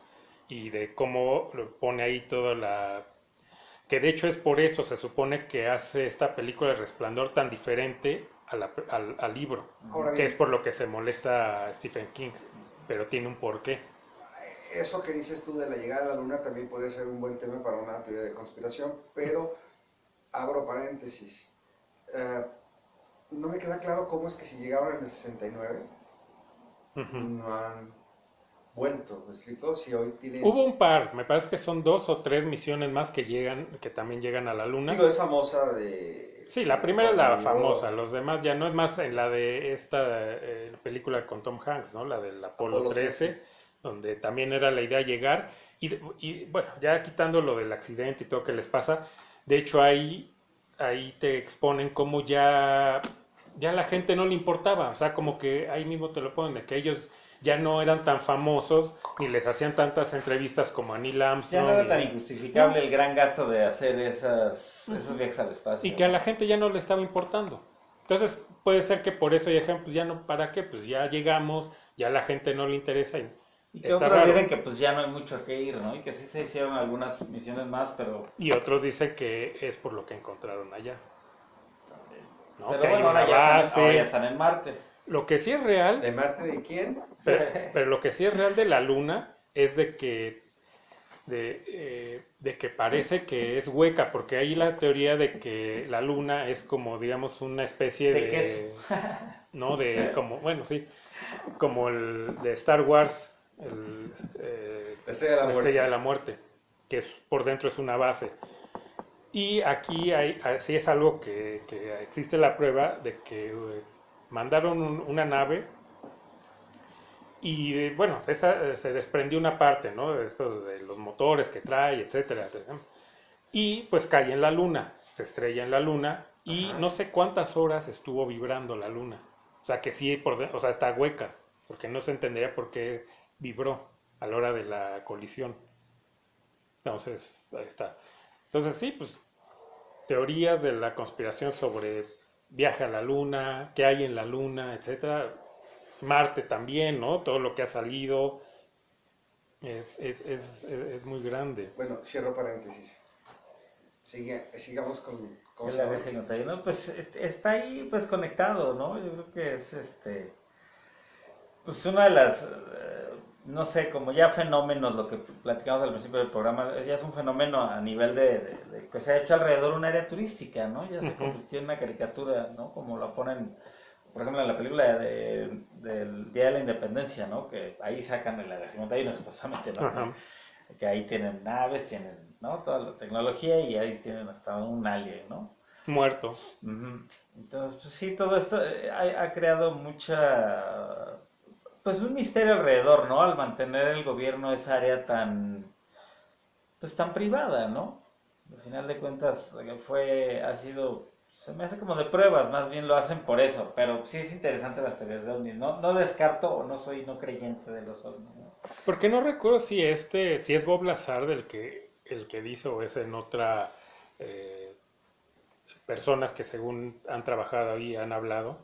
[SPEAKER 2] y de cómo pone ahí toda la... que de hecho es por eso se supone que hace esta película El Resplandor tan diferente a la- al, al libro,
[SPEAKER 4] Ahora
[SPEAKER 2] que
[SPEAKER 4] bien,
[SPEAKER 2] es por lo que se molesta Stephen King, pero tiene un porqué.
[SPEAKER 4] eso que dices tú de la llegada a la luna también puede ser un buen tema para una teoría de conspiración, pero abro paréntesis. Eh, no me queda claro cómo es que si llegaron en el 69
[SPEAKER 2] Ujú.
[SPEAKER 4] no han vuelto, ¿me explico? Si hoy tienen...
[SPEAKER 2] Hubo un par, me parece que son dos o tres misiones más que llegan, que también llegan a la luna.
[SPEAKER 4] Digo, es famosa de...
[SPEAKER 2] Sí, la primera es la famosa, los demás ya no es más en la de esta eh, película con Tom Hanks, ¿no? La del Apolo,
[SPEAKER 4] Apolo
[SPEAKER 2] 13,
[SPEAKER 4] 13.
[SPEAKER 2] donde también era la idea llegar y, y, bueno, ya quitando lo del accidente y todo que les pasa, de hecho ahí ahí te exponen cómo ya ya la gente no le importaba, o sea, como que ahí mismo te lo ponen de que ellos ya no eran tan famosos ni les hacían tantas entrevistas como a Neil
[SPEAKER 3] Ya
[SPEAKER 2] Armstrong
[SPEAKER 3] no era tan injustificable el gran gasto de hacer esas, esos viajes al espacio.
[SPEAKER 2] y que a la gente ya no le estaba importando. Entonces, puede ser que por eso hay ejemplos, ya no, ¿para qué? Pues ya llegamos, ya a la gente no le interesa. Y,
[SPEAKER 3] Y que otros
[SPEAKER 2] raro.
[SPEAKER 3] dicen que pues ya no hay mucho a qué ir, ¿no? Y que sí se hicieron algunas misiones más, pero...
[SPEAKER 2] y otros dicen que es por lo que encontraron allá. ¿no?
[SPEAKER 3] pero
[SPEAKER 2] Que hay
[SPEAKER 3] bueno, ya, están, ahora ya están en Marte.
[SPEAKER 2] Lo que sí es real,
[SPEAKER 4] ¿De Marte de quién?
[SPEAKER 2] pero, pero lo que sí es real de la Luna es de que de, eh, de que parece que es hueca, porque hay la teoría de que la Luna es como, digamos, una especie
[SPEAKER 3] De
[SPEAKER 2] de,
[SPEAKER 3] queso. [laughs]
[SPEAKER 2] no de como, bueno, sí, como el de Star Wars, el, eh,
[SPEAKER 4] La Estrella de la
[SPEAKER 2] la
[SPEAKER 4] Muerte.
[SPEAKER 2] Estrella de la Muerte, que es, por dentro es una base. Y aquí hay, así es algo que, que existe la prueba de que eh, mandaron un- una nave y bueno, esa, eh, se desprendió una parte, ¿no? De estos, de los motores que trae, etcétera. Y pues cae en la luna, se estrella en la luna y
[SPEAKER 4] Ajá.
[SPEAKER 2] no sé cuántas horas estuvo vibrando la luna. O sea que sí, por, o sea, está hueca, porque no se entendería por qué vibró a la hora de la colisión. Entonces, ahí está. Entonces sí, pues teorías de la conspiración sobre viaje a la luna, qué hay en la luna, etcétera. Marte también, ¿no? Todo lo que ha salido es, es, es, es muy grande.
[SPEAKER 4] Bueno, cierro paréntesis. Sigue, sigamos con... ¿cómo
[SPEAKER 3] El
[SPEAKER 4] se llama?
[SPEAKER 3] área 51, pues est- está ahí pues conectado, ¿no? Yo creo que es este pues una de las eh, no sé, como ya fenómenos, lo que platicamos al principio del programa, es- ya es un fenómeno a nivel de, de- de que se ha hecho alrededor un área turística, ¿no? Ya se convirtió en una caricatura, ¿no? Como la ponen por ejemplo, en la película de, del Día de la Independencia, ¿no? Que ahí sacan el 51, supuestamente, ¿no?
[SPEAKER 2] Ajá.
[SPEAKER 3] Que ahí tienen naves, tienen, ¿no? Toda la tecnología y ahí tienen hasta un alien, ¿no?
[SPEAKER 2] Muerto.
[SPEAKER 3] Entonces, pues sí, todo esto eh, ha, ha creado mucha, pues un misterio alrededor, ¿no? Al mantener el gobierno esa área tan, pues tan privada, ¿no? Al final de cuentas eh, fue, ha sido, se me hace como de pruebas, más bien lo hacen por eso, pero sí es interesante las teorías de ovnis, ¿no? No descarto o no soy no creyente de los ovnis.
[SPEAKER 2] Porque no recuerdo si este, si es Bob Lazar del que, el que dice o es en otra eh, personas que según han trabajado ahí han hablado,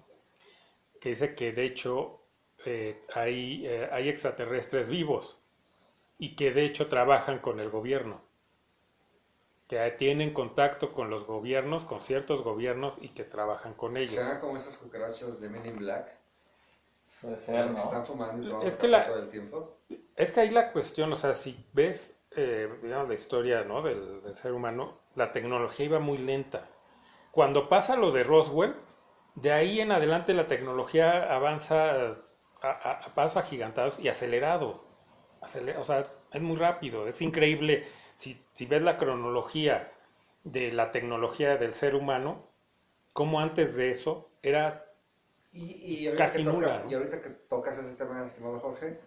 [SPEAKER 2] que dice que de hecho eh, hay, eh, hay extraterrestres vivos y que de hecho trabajan con el gobierno, que tienen contacto con los gobiernos, con ciertos gobiernos y que trabajan con ellos.
[SPEAKER 4] ¿Serán como esas cucarachas de Men in Black?
[SPEAKER 3] Ser,
[SPEAKER 4] Los que
[SPEAKER 3] ¿no?
[SPEAKER 4] están fumando y tomando
[SPEAKER 2] Es que la-
[SPEAKER 4] todo el tiempo.
[SPEAKER 2] Es que ahí la cuestión, o sea, si ves, eh, digamos, la historia ¿no? del, del ser humano, la tecnología iba muy lenta. Cuando pasa lo de Roswell, de ahí en adelante la tecnología avanza a, a, pasos agigantados y acelerado. Acele- o sea, es muy rápido, es increíble. Si, si ves la cronología de la tecnología del ser humano, como antes de eso era
[SPEAKER 4] Y, y, ahorita
[SPEAKER 2] Casi
[SPEAKER 4] que toca-
[SPEAKER 2] nula, ¿no?
[SPEAKER 4] y ahorita que tocas ese tema, estimado Jorge,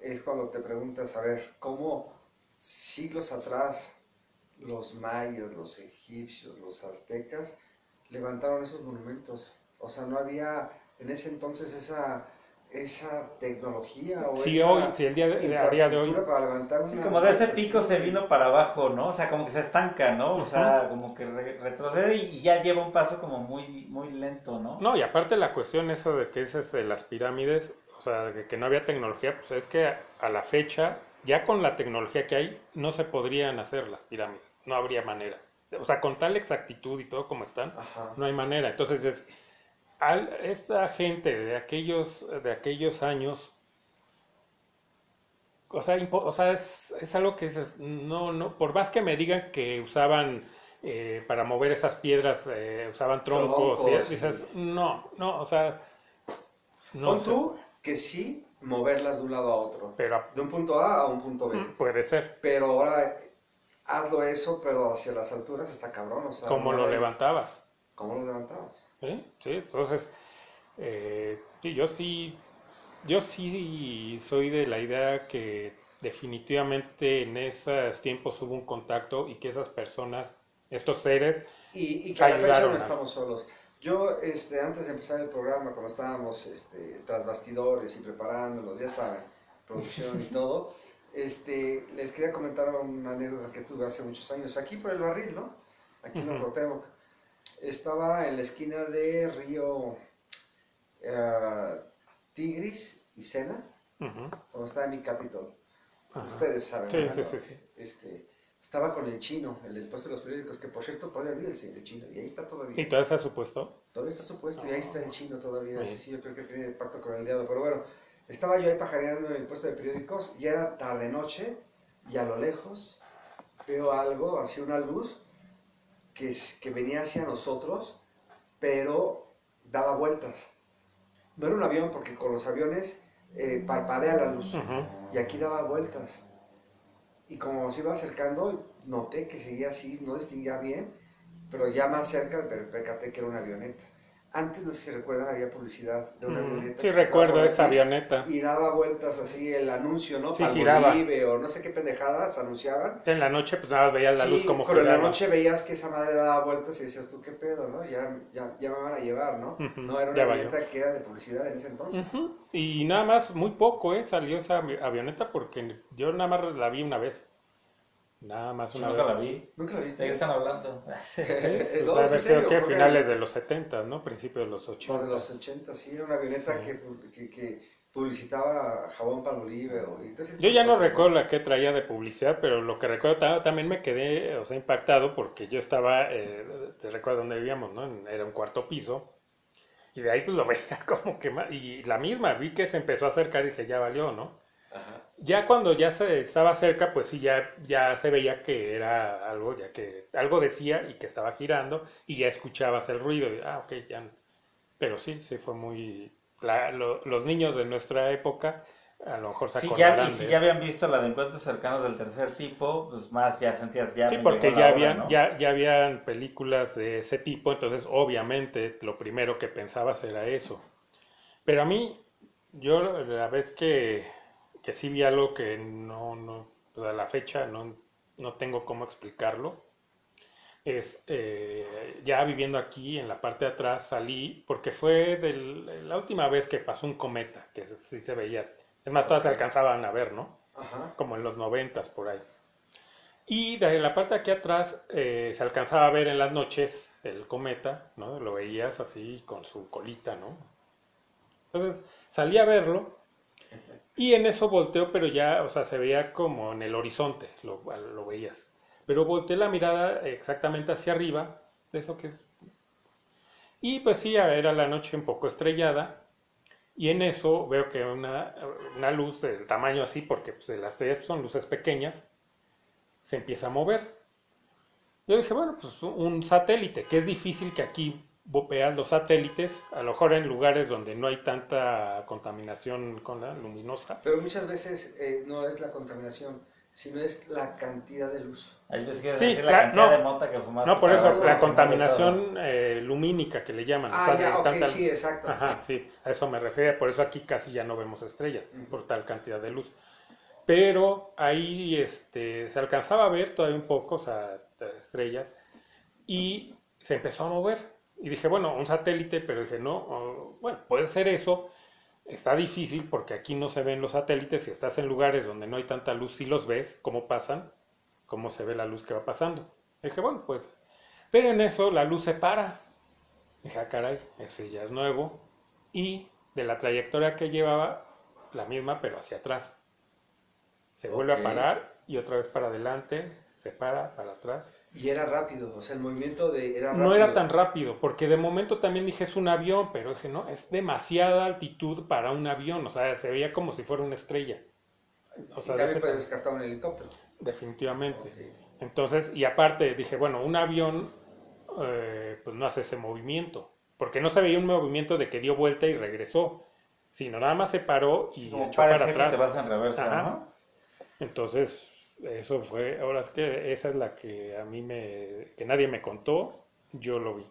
[SPEAKER 4] es cuando te preguntas, a ver, ¿cómo siglos atrás los mayas, los egipcios, los aztecas levantaron esos monumentos? O sea, no había en ese entonces esa, esa tecnología o
[SPEAKER 2] si
[SPEAKER 4] esa
[SPEAKER 2] hoy, si el día de, a día de hoy
[SPEAKER 4] infraestructura para levantar
[SPEAKER 3] Sí, como de ese pico se vino para abajo, ¿no? O sea, como que se estanca, ¿no? O sea, como que re- retrocede y ya lleva un paso como muy, muy lento, ¿no?
[SPEAKER 2] No, y aparte la cuestión esa de que esas de las pirámides, o sea, de que no había tecnología, pues es que a, a la fecha, ya con la tecnología que hay, no se podrían hacer las pirámides, no habría manera. O sea, con tal exactitud y todo como están,
[SPEAKER 4] Ajá.
[SPEAKER 2] no hay manera. Entonces, es, al- esta gente de aquellos, de aquellos años, o sea, impo- o sea es, es algo que dices, no, no, por más que me digan que usaban eh, para mover esas piedras, eh, usaban troncos, y
[SPEAKER 4] Troncos,
[SPEAKER 2] dices, no, no, o sea, no
[SPEAKER 4] Pon tú que sí moverlas de un lado a otro,
[SPEAKER 2] pero
[SPEAKER 4] de un punto A a un punto B.
[SPEAKER 2] puede ser.
[SPEAKER 4] Pero ahora hazlo eso, pero hacia las alturas está cabrón. O sea,
[SPEAKER 2] ¿Cómo
[SPEAKER 4] no
[SPEAKER 2] lo
[SPEAKER 4] hay-
[SPEAKER 2] levantabas?
[SPEAKER 4] ¿Cómo lo levantabas?
[SPEAKER 2] ¿Sí? Sí, entonces, eh, yo sí, yo sí soy de la idea que definitivamente en esos tiempos hubo un contacto y que esas personas, estos seres,
[SPEAKER 4] Y, y que a la fecha
[SPEAKER 2] Ayudaron
[SPEAKER 4] no estamos solos. Yo, este, antes de empezar el programa, cuando estábamos este, tras bastidores y preparándonos, ya saben, producción y [laughs] todo, este, les quería comentar una anécdota que tuve hace muchos años, aquí por el barril, ¿no? Aquí en
[SPEAKER 2] Ujú.
[SPEAKER 4] Cuauhtémoc. Estaba en la esquina de Río eh, Tigris y Sena,
[SPEAKER 2] ujú,
[SPEAKER 4] cuando estaba en mi Capitol.
[SPEAKER 2] ajá.
[SPEAKER 4] Ustedes saben.
[SPEAKER 2] Sí,
[SPEAKER 4] ¿verdad?
[SPEAKER 2] sí, sí, sí.
[SPEAKER 4] Este, estaba con el chino, el del puesto de los periódicos, que por cierto todavía vive el señor chino, y ahí está todavía.
[SPEAKER 2] ¿Y todavía está supuesto?
[SPEAKER 4] Todavía está supuesto, y ahí está el chino todavía.
[SPEAKER 2] Sí.
[SPEAKER 4] Sí, yo creo que tiene pacto con el diablo. Pero bueno, estaba yo ahí pajareando en el puesto de periódicos, ya era tarde-noche, y a lo lejos veo algo, así una luz, que, que venía hacia nosotros, pero daba vueltas. No era un avión, porque con los aviones eh, parpadea la luz. Y aquí daba vueltas. Y como se iba acercando, noté que seguía así, no distinguía bien, pero ya más cerca per- percaté que era una avioneta. Antes, no sé si recuerdan, había publicidad de una
[SPEAKER 2] Ujú.
[SPEAKER 4] avioneta.
[SPEAKER 2] Sí, recuerdo esa avioneta.
[SPEAKER 4] Y daba vueltas así el anuncio, ¿no?
[SPEAKER 2] Sí,
[SPEAKER 4] Palmolive
[SPEAKER 2] giraba.
[SPEAKER 4] o no sé qué pendejadas anunciaban.
[SPEAKER 2] En la noche, pues nada, veías la
[SPEAKER 4] Sí,
[SPEAKER 2] luz como
[SPEAKER 4] pero en la
[SPEAKER 2] giraba.
[SPEAKER 4] noche veías que esa madre daba vueltas y decías tú, ¿qué pedo, no? Ya, ya, ya me van a llevar, ¿no?
[SPEAKER 2] Ujú,
[SPEAKER 4] No era una
[SPEAKER 2] ya valió.
[SPEAKER 4] avioneta que era de publicidad en ese entonces.
[SPEAKER 2] Ujú. Y nada más, muy poco, ¿eh? Salió esa avi- avioneta porque yo nada más la vi una vez. Nada más
[SPEAKER 3] Yo
[SPEAKER 2] una
[SPEAKER 3] nunca
[SPEAKER 2] vez.
[SPEAKER 3] la vi.
[SPEAKER 4] ¿Nunca lo
[SPEAKER 3] ¿De
[SPEAKER 4] viste?
[SPEAKER 3] qué están hablando? [laughs]
[SPEAKER 2] Pues,
[SPEAKER 4] No,
[SPEAKER 2] la
[SPEAKER 4] sí,
[SPEAKER 2] vez
[SPEAKER 4] serio,
[SPEAKER 2] creo que finales de los 70, ¿no? Principios de los 80.
[SPEAKER 4] Por de los 80, sí, era una avioneta
[SPEAKER 2] Sí.
[SPEAKER 4] que, que, que publicitaba jabón Palmolive. O, y todo ese
[SPEAKER 2] Yo ya
[SPEAKER 4] de
[SPEAKER 2] no recuerdo la que traía de publicidad, pero lo que recuerdo ta- también me quedé, o sea, impactado porque yo estaba, eh, te recuerdo donde vivíamos, ¿no? En- Era un cuarto piso. Y de ahí pues lo [laughs] veía como que ma- y la misma, vi que se empezó a acercar y dije, ya valió, ¿no?
[SPEAKER 4] Ajá.
[SPEAKER 2] Ya cuando ya se estaba cerca, pues sí, ya, ya se veía que era algo, ya que algo decía y que estaba girando y ya escuchabas el ruido. Y, ah, ok, ya. Pero sí, sí fue muy... la- lo- los niños de nuestra época a lo mejor se
[SPEAKER 3] Sí, ya, y si ya habían visto la de encuentros cercanos del tercer tipo, pues más ya sentías ya.
[SPEAKER 2] Sí, porque ya
[SPEAKER 3] hora,
[SPEAKER 2] habían,
[SPEAKER 3] ¿no?
[SPEAKER 2] ya, ya habían películas de ese tipo, entonces obviamente lo primero que pensabas era eso. Pero a mí, yo la vez que, que sí vi algo que no, no, pues, a la fecha no, no tengo cómo explicarlo, es eh, ya viviendo aquí en la parte de atrás salí, porque fue del- la última vez que pasó un cometa, que sí se veía, es más, todas se
[SPEAKER 4] Ok.
[SPEAKER 2] alcanzaban a ver, ¿no?
[SPEAKER 4] Ajá.
[SPEAKER 2] como en los noventas por ahí. Y de la parte de aquí atrás eh, se alcanzaba a ver en las noches el cometa, ¿no? Lo veías así con su colita, ¿no? Entonces salí a verlo y en eso volteo, pero ya, o sea, se veía como en el horizonte, lo, veías. Pero volteé la mirada exactamente hacia arriba, de eso que es. Y pues sí, era la noche un poco estrellada. Y en eso veo que una, una luz del tamaño así, porque pues, las estrellas son luces pequeñas, se empieza a mover. Yo dije, bueno, pues un satélite, que es difícil que aquí veas los satélites, a lo mejor en lugares donde no hay tanta contaminación con la luminosa.
[SPEAKER 4] Pero muchas veces eh, no es la contaminación, sino es la cantidad de luz.
[SPEAKER 3] Hay veces que
[SPEAKER 2] Sí,
[SPEAKER 3] decir la
[SPEAKER 2] claro,
[SPEAKER 3] cantidad
[SPEAKER 2] no.
[SPEAKER 3] de mota que fumaste.
[SPEAKER 2] No, por eso, la contaminación eh, lumínica que le llaman. o
[SPEAKER 4] Ah,
[SPEAKER 2] sea,
[SPEAKER 4] ya, ok,
[SPEAKER 2] tanta-
[SPEAKER 4] sí, exacto.
[SPEAKER 2] Ajá, sí, a eso me refiero. Por eso aquí casi ya no vemos estrellas,
[SPEAKER 4] Ujú.
[SPEAKER 2] por tal cantidad de luz. Pero ahí este, se alcanzaba a ver todavía un poco, o sea, estrellas, y se empezó a mover. Y dije, bueno, un satélite, pero dije, no, bueno, puede ser eso. Está difícil porque aquí no se ven los satélites. Si estás en lugares donde no hay tanta luz, sí los ves, cómo pasan, cómo se ve la luz que va pasando. Dije, bueno, pues, pero en eso la luz se para. Dije, ah, caray, eso ya es nuevo. Y de la trayectoria que llevaba, la misma, pero hacia atrás. Se vuelve a parar y otra vez para adelante, se para, para atrás.
[SPEAKER 4] Y era rápido, o sea, el movimiento de era rápido.
[SPEAKER 2] No era tan rápido, porque de momento también dije es un avión, pero dije, no, es demasiada altitud para un avión, o sea, se veía como si fuera una estrella. O sea,
[SPEAKER 4] también puedes descartar un helicóptero.
[SPEAKER 2] definitivamente. Entonces, y aparte dije, bueno, un avión eh, pues no hace ese movimiento, porque no se veía un movimiento de que dio vuelta y regresó, sino nada más se paró y
[SPEAKER 3] Sí, como
[SPEAKER 2] echó para
[SPEAKER 3] que
[SPEAKER 2] atrás.
[SPEAKER 3] te vas en reversa,
[SPEAKER 2] Ajá.
[SPEAKER 3] ¿no?
[SPEAKER 2] Entonces, eso fue, ahora es que esa es la que a mí me, que nadie me contó, yo lo vi.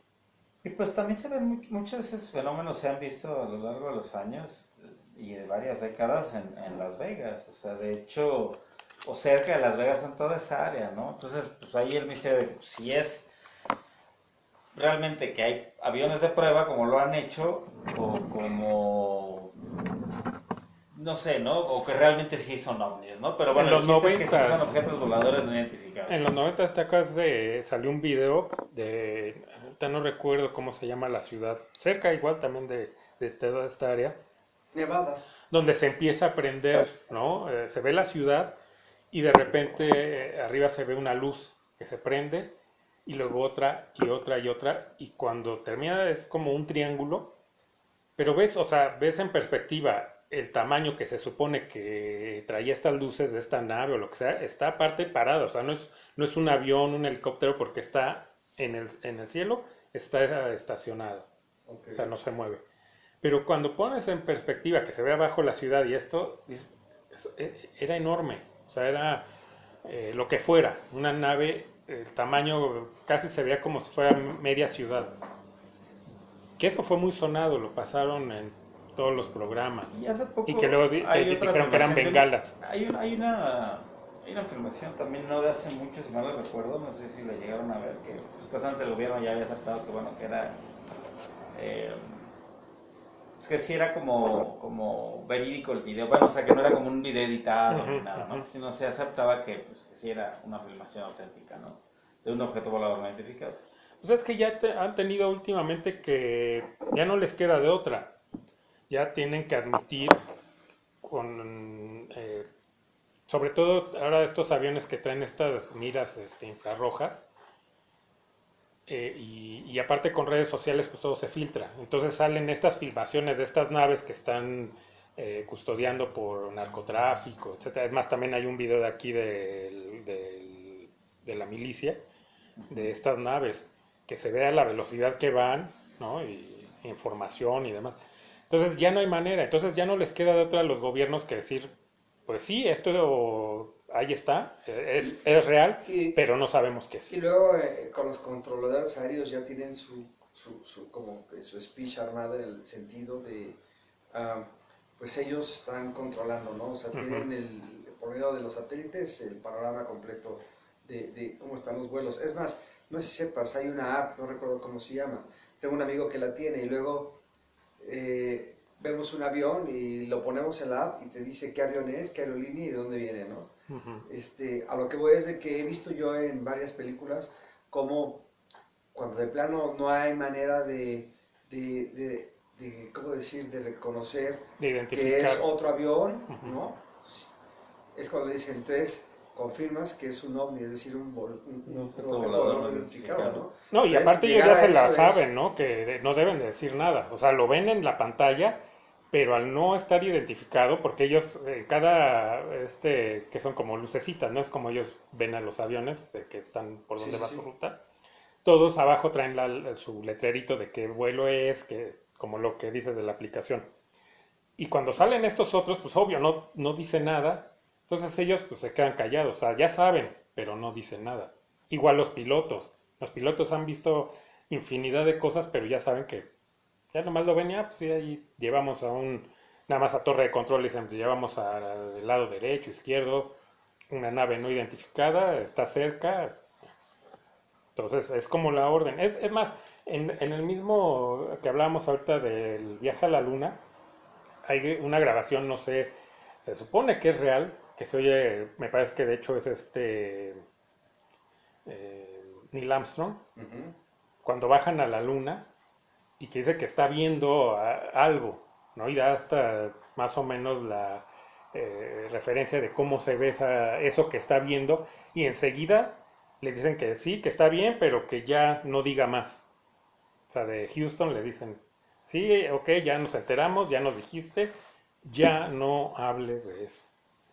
[SPEAKER 3] Y pues también se ven mu- muchos de esos fenómenos se han visto a lo largo de los años y de varias décadas en, en Las Vegas. O sea, de hecho, o cerca de Las Vegas en toda esa área, ¿no? Entonces, pues ahí el misterio de pues, si es realmente que hay aviones de prueba como lo han hecho o como no sé, ¿no? O que realmente sí son ovnis, ¿no? Pero bueno,
[SPEAKER 2] En los
[SPEAKER 3] chiste es que sí
[SPEAKER 2] 90s.
[SPEAKER 3] son objetos voladores no identificados.
[SPEAKER 2] En los 90 te acuerdas de, salió un video de, ahorita no recuerdo cómo se llama la ciudad, cerca igual también de, de toda esta área,
[SPEAKER 4] Nevada.
[SPEAKER 2] donde se empieza a prender, ¿no? Eh, se ve la ciudad y de repente eh, arriba se ve una luz que se prende y luego otra y otra y otra y cuando termina es como un triángulo, pero ves, o sea, ves en perspectiva el tamaño que se supone que traía estas luces de esta nave o lo que sea, está aparte parado, o sea, no es, no es un avión, un helicóptero porque está en el, en el cielo, está estacionado.
[SPEAKER 4] Ok.
[SPEAKER 2] O sea, no se mueve. Pero cuando pones en perspectiva que se ve abajo la ciudad y esto, eh, era enorme. O sea, era eh, lo que fuera. Una nave, el tamaño casi se veía como si fuera media ciudad. Que eso fue muy sonado, lo pasaron en todos los programas.
[SPEAKER 3] Y hace poco
[SPEAKER 2] Y que luego dijeron que eran bengalas.
[SPEAKER 3] Hay, un- hay una hay una afirmación también no de hace mucho, si mal no recuerdo, no sé si la llegaron a ver, que supuestamente el gobierno ya había aceptado que bueno, que era eh, es que sí era como, como verídico el video, bueno, o sea que no era como un video editado ni nada, ¿no? Sino se aceptaba que, pues, que sí era una filmación auténtica, ¿no? De un objeto volador no identificado.
[SPEAKER 2] Pues es que ya te- han tenido últimamente que ya no les queda de otra. Ya tienen que admitir con, eh, sobre todo ahora estos aviones que traen estas miras este, infrarrojas, eh, y, y aparte con redes sociales pues todo se filtra. Entonces salen estas filmaciones de estas naves que están eh, custodiando por narcotráfico, etcétera. Es más, también hay un video de aquí del- de la milicia de estas naves, que se vea la velocidad que van, ¿no? Y, información y demás. Entonces ya no hay manera, entonces ya no les queda de otra a los gobiernos que decir, pues sí, esto ahí está, es, es real,
[SPEAKER 4] Y-
[SPEAKER 2] pero no sabemos qué es.
[SPEAKER 4] Y luego eh, con los controladores aéreos ya tienen su, su, su- como su speech armada en el sentido de, ah, pues ellos están controlando, ¿no? O sea, tienen el, por medio de los satélites el panorama completo de, de cómo están los vuelos. Es más, no sé si sepas, hay una app, no recuerdo cómo se llama, tengo un amigo que la tiene y luego eh, vemos un avión y lo ponemos en la app y te dice qué avión es, qué aerolínea y de dónde viene, ¿no? Este, a lo que voy es de que he visto yo en varias películas como cuando de plano no hay manera de, de, de, de, ¿cómo decir?, de reconocer
[SPEAKER 2] De
[SPEAKER 4] que es otro avión. ¿no? Es cuando dicen, entonces confirmas que es un ovni, es decir, un, vol- un,
[SPEAKER 3] Un
[SPEAKER 4] un
[SPEAKER 3] objeto
[SPEAKER 4] objeto
[SPEAKER 3] volador
[SPEAKER 4] no identificado. ¿no?
[SPEAKER 2] No, y
[SPEAKER 4] Entonces,
[SPEAKER 2] aparte ellos ya se la
[SPEAKER 4] es-
[SPEAKER 2] saben, ¿no? Que de- no deben de decir nada. O sea, lo ven en la pantalla, pero al no estar identificado, porque ellos, eh, cada, este, que son como lucecitas, ¿no? Es como ellos ven a los aviones, de que están por donde
[SPEAKER 4] sí,
[SPEAKER 2] va
[SPEAKER 4] sí.
[SPEAKER 2] su ruta. Todos abajo traen la- su letrerito de qué vuelo es, que, como lo que dices de la aplicación. Y cuando salen estos otros, pues obvio, no, no dicen nada. Entonces ellos pues se quedan callados. O sea, ya saben, pero no dicen nada. Igual los pilotos. Los pilotos han visto infinidad de cosas, pero ya saben que ya nomás lo ven y ah, pues ahí llevamos a un, nada más a torre de control, y pues, llevamos al lado derecho, izquierdo, una nave no identificada, está cerca. Entonces es como la orden. Es, es más, en, en el mismo que hablábamos ahorita del viaje a la luna, hay una grabación, no sé, se supone que es real, que se oye, me parece que de hecho es este eh, Neil Armstrong, cuando bajan a la luna y que dice que está viendo a- algo, ¿no? Y da hasta más o menos la eh, referencia de cómo se ve esa- eso que está viendo y enseguida le dicen que sí, que está bien, pero que ya no diga más. O sea, de Houston le dicen, sí, ok, ya nos enteramos, ya nos dijiste, ya no hables de eso.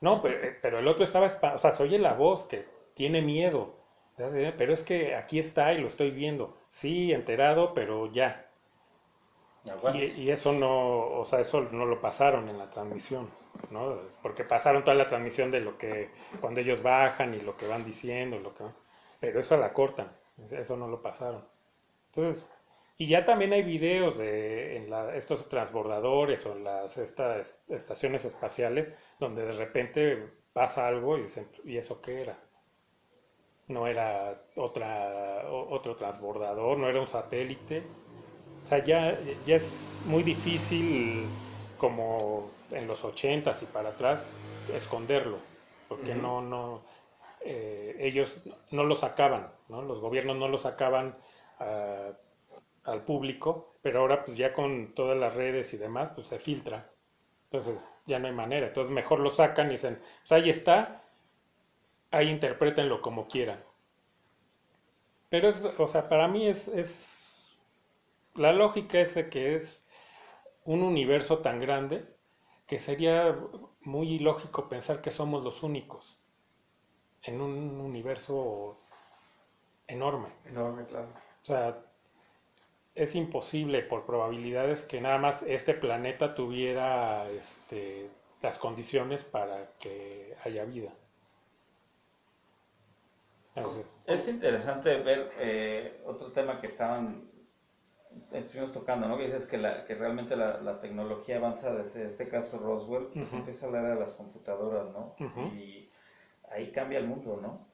[SPEAKER 2] No, pero, pero el otro estaba, o sea, se oye la voz que tiene miedo. Pero es que aquí está y lo estoy viendo. Sí, enterado, pero ya. Y, y eso no, o sea, eso no lo pasaron en la transmisión, ¿no? Porque pasaron toda la transmisión de lo que, cuando ellos bajan y lo que van diciendo, lo que, pero eso la cortan, eso no lo pasaron. Entonces, y ya también hay videos de en la- estos transbordadores o en las estas estaciones espaciales donde de repente pasa algo y dicen, ¿y eso qué era? No era otra, otro transbordador, no era un satélite. O sea, ya, ya es muy difícil, como en los ochentas y para atrás, esconderlo, porque
[SPEAKER 4] Ujú.
[SPEAKER 2] no, no, eh, ellos no lo sacaban, ¿no? Los gobiernos no lo sacaban ah, al público, pero ahora pues ya con todas las redes y demás, pues se filtra. Entonces ya no hay manera. Entonces mejor lo sacan y dicen, pues ahí está, ahí interpretenlo como quieran. Pero es, o sea, para mí es, es la lógica es de que es un universo tan grande que sería muy ilógico pensar que somos los únicos en un universo enorme.
[SPEAKER 4] Enorme, claro.
[SPEAKER 2] O sea, es imposible por probabilidades que nada más este planeta tuviera este, las condiciones para que haya vida. Así-
[SPEAKER 3] Es interesante ver eh, otro tema que estaban estuvimos tocando, ¿no? Que dices que, la, que realmente la, la tecnología avanza desde este caso Roswell, pues empieza a hablar de las computadoras, ¿no? Y ahí cambia el mundo, ¿no?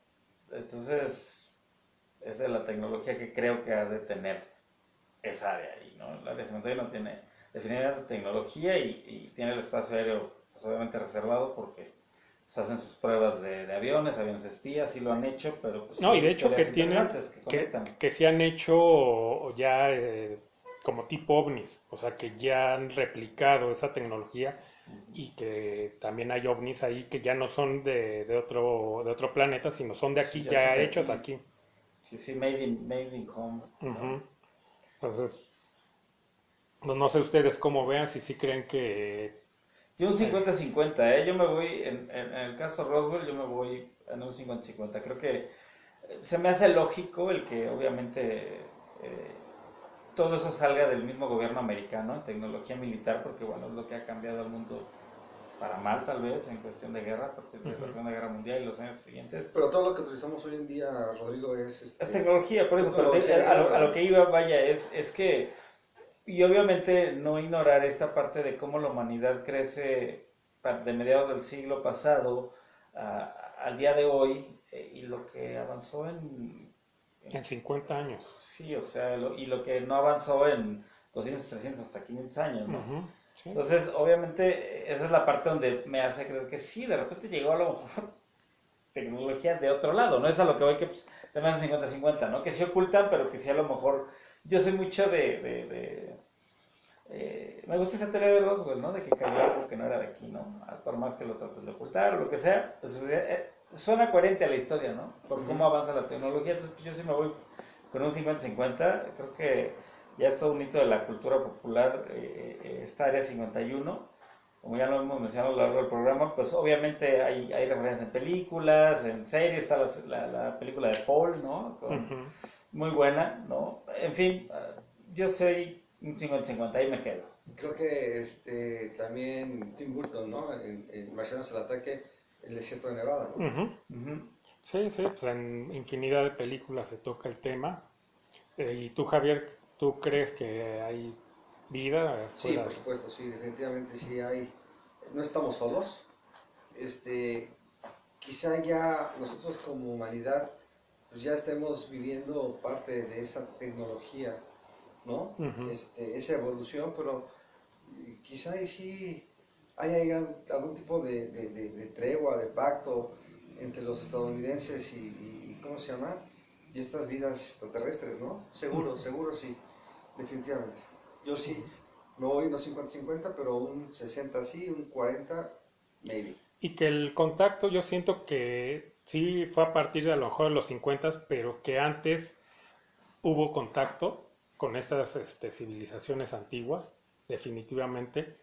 [SPEAKER 3] Entonces, esa es la tecnología que creo que ha de tener esa área ahí, ¿no? El área 51 tiene definitivamente tecnología y, y tiene el espacio aéreo, pues obviamente reservado porque se hacen sus pruebas de, de aviones, aviones espías, sí lo han hecho, pero pues
[SPEAKER 2] No, y de hecho que tienen,
[SPEAKER 3] que
[SPEAKER 2] que, se han hecho ya eh, como tipo ovnis, o sea que ya han replicado esa tecnología y que también hay ovnis ahí que ya no son de, de otro, de otro planeta, sino son de aquí,
[SPEAKER 3] Sí, ya
[SPEAKER 2] hechos
[SPEAKER 3] aquí.
[SPEAKER 2] aquí.
[SPEAKER 3] Sí, sí, made in, made in home. ¿no?
[SPEAKER 2] Entonces, no, no sé ustedes cómo vean, si sí creen que...
[SPEAKER 3] Yo un 50-50, ¿eh? Yo me voy, en, en- en el caso Roswell, yo me voy en un 50-50. Creo que eh, se me hace lógico el que obviamente eh, todo eso salga del mismo gobierno americano en tecnología militar, porque bueno, es lo que ha cambiado el mundo para mal tal vez en cuestión de guerra, a partir de la. Segunda Guerra Mundial y los años siguientes.
[SPEAKER 4] Pero todo lo que utilizamos hoy en día, Rodrigo, es... este,
[SPEAKER 3] Es tecnología, por eso,
[SPEAKER 4] Es
[SPEAKER 3] pero a, lo, a
[SPEAKER 4] claro.
[SPEAKER 3] lo que iba, vaya, es, es que, y obviamente no ignorar esta parte de cómo la humanidad crece de mediados del siglo pasado a- al día de hoy eh, y lo que avanzó en,
[SPEAKER 2] En 50 años.
[SPEAKER 3] sí, o sea, lo- y lo que no avanzó en 200, 300, hasta 500 años, ¿no?
[SPEAKER 2] Sí.
[SPEAKER 3] Entonces, obviamente, esa es la parte donde me hace creer que sí, de repente llegó a lo mejor [laughs] tecnología de otro lado, ¿no? Es a lo que voy que pues, se me hace 50-50, ¿no? Que sí ocultan, pero que sí a lo mejor... Yo soy mucho de... de- de, eh, me gusta esa teoría de Roswell, ¿no? De que cayó algo que no era de aquí, ¿no? Ah, Por más que lo trates de ocultar o lo que sea, pues, eh, suena coherente a la historia, ¿no? Por cómo avanza la tecnología. Entonces, pues, yo sí me voy con un 50-50. Creo que ya es todo un hito de la cultura popular eh, eh, esta área 51 como ya lo hemos mencionado a lo largo del programa, pues obviamente hay, hay referencias en películas, en series, está la, la- la película de Paul, ¿no? Con-. Muy buena, ¿no? En fin, yo soy un 50-50, ahí me quedo.
[SPEAKER 4] Creo que este, también Tim Burton, ¿no? En, en Marcianos al ataque, el desierto de Nevada, ¿no?
[SPEAKER 2] Sí, sí, pues en infinidad de películas se toca el tema. Eh, ¿Y tú, Javier, tú crees que hay vida?
[SPEAKER 4] Sí, por supuesto, sí, definitivamente sí hay. No estamos solos. Este, quizá ya nosotros como humanidad, pues ya estemos viviendo parte de esa tecnología, ¿no? Este, esa evolución, pero quizá ahí sí hay, hay al- algún tipo de, de- de- de tregua, de pacto entre los estadounidenses y, y- y, ¿cómo se llama? Y estas vidas extraterrestres, ¿no? Seguro, seguro sí, definitivamente. Yo sí, me voy no 50-50, pero un 60 sí, un 40 maybe.
[SPEAKER 2] Y que el contacto yo siento que sí fue a partir de a lo mejor de los 50, pero que antes hubo contacto con estas este, civilizaciones antiguas, definitivamente.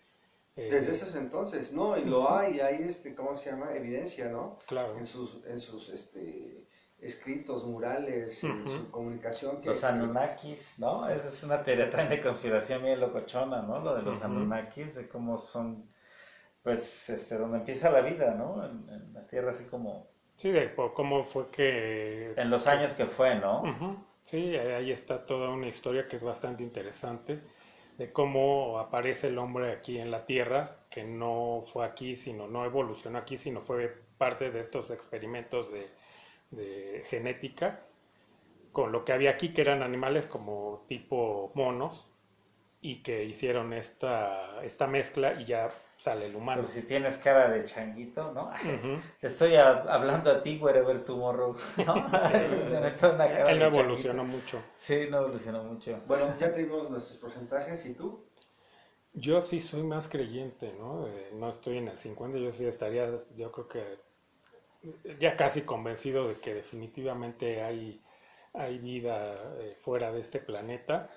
[SPEAKER 2] Eh,
[SPEAKER 4] Desde esos entonces, ¿no? Y lo hay, hay, este, ¿cómo se llama? Evidencia, ¿no?
[SPEAKER 2] Claro.
[SPEAKER 4] En sus, en sus este, escritos, murales,
[SPEAKER 2] Ujú.
[SPEAKER 4] su comunicación. Que,
[SPEAKER 3] Los Anunnakis, ¿no? Esa es una teoría también de conspiración bien locochona, ¿no? Lo de los
[SPEAKER 2] Ujú.
[SPEAKER 3] Anunnakis, de cómo son, pues, este, donde empieza la vida, ¿no? En, en la Tierra, así como
[SPEAKER 2] Sí, de cómo fue que...
[SPEAKER 3] en los años que fue, ¿no?
[SPEAKER 2] Sí, ahí está toda una historia que es bastante interesante de cómo aparece el hombre aquí en la Tierra, que no fue aquí, sino no evolucionó aquí, sino fue parte de estos experimentos de, de genética con lo que había aquí, que eran animales como tipo monos, y que hicieron esta, esta mezcla y ya sale el humano.
[SPEAKER 3] Pero si tienes cara de changuito, ¿no? [laughs] Te estoy a- hablando a ti, wherever tomorrow, ¿no? [laughs] [laughs]
[SPEAKER 2] Él no evolucionó
[SPEAKER 3] changuito.
[SPEAKER 2] mucho.
[SPEAKER 3] Sí, no evolucionó mucho.
[SPEAKER 4] Bueno, ya tenemos nuestros porcentajes, ¿y tú?
[SPEAKER 2] Yo sí soy más creyente, ¿no? Eh, no estoy en el 50, yo sí estaría, yo creo que ya casi convencido de que definitivamente hay, hay vida eh, fuera de este planeta,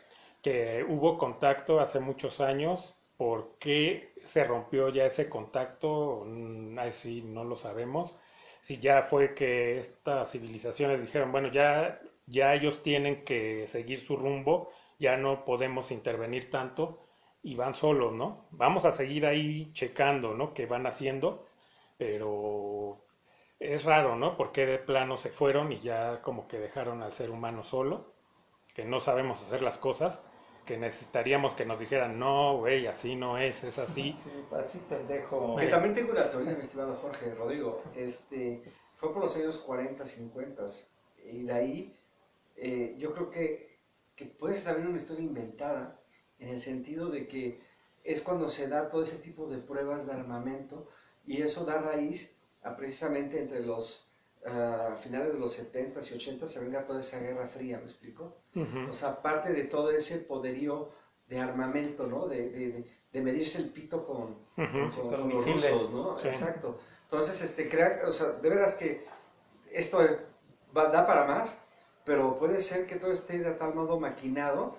[SPEAKER 2] que hubo contacto hace muchos años, ¿por qué se rompió ya ese contacto? Mm, Ahí sí no lo sabemos. Si ya fue que estas civilizaciones dijeron, bueno, ya, ya ellos tienen que seguir su rumbo, ya no podemos intervenir tanto y van solos, ¿no? Vamos a seguir ahí checando, ¿no? Qué van haciendo, pero es raro, ¿no? Porque de plano se fueron y ya como que dejaron al ser humano solo, que no sabemos hacer las cosas, que necesitaríamos que nos dijeran, no, güey, así no es, es así. [laughs]
[SPEAKER 3] Sí, así pendejo.
[SPEAKER 4] Que también tengo una teoría, mi estimado Jorge Rodrigo. Este, fue por los años 40, 50. Y de ahí, eh, yo creo que, que puede ser también una historia inventada, en el sentido de que es cuando se da todo ese tipo de pruebas de armamento, y eso da raíz precisamente entre los ah, finales de los 70s y 80s se venga toda esa guerra fría, ¿me explico?
[SPEAKER 2] Ujú.
[SPEAKER 4] O sea, parte de todo ese poderío de armamento, ¿no? De, de, de- de medirse el pito con,
[SPEAKER 2] Ujú.
[SPEAKER 4] con,
[SPEAKER 3] con
[SPEAKER 4] con los rusos, ¿no?
[SPEAKER 2] Sí.
[SPEAKER 4] Exacto. Entonces, este, crea, o sea, de veras que esto va, da para más, pero puede ser que todo esté de tal modo maquinado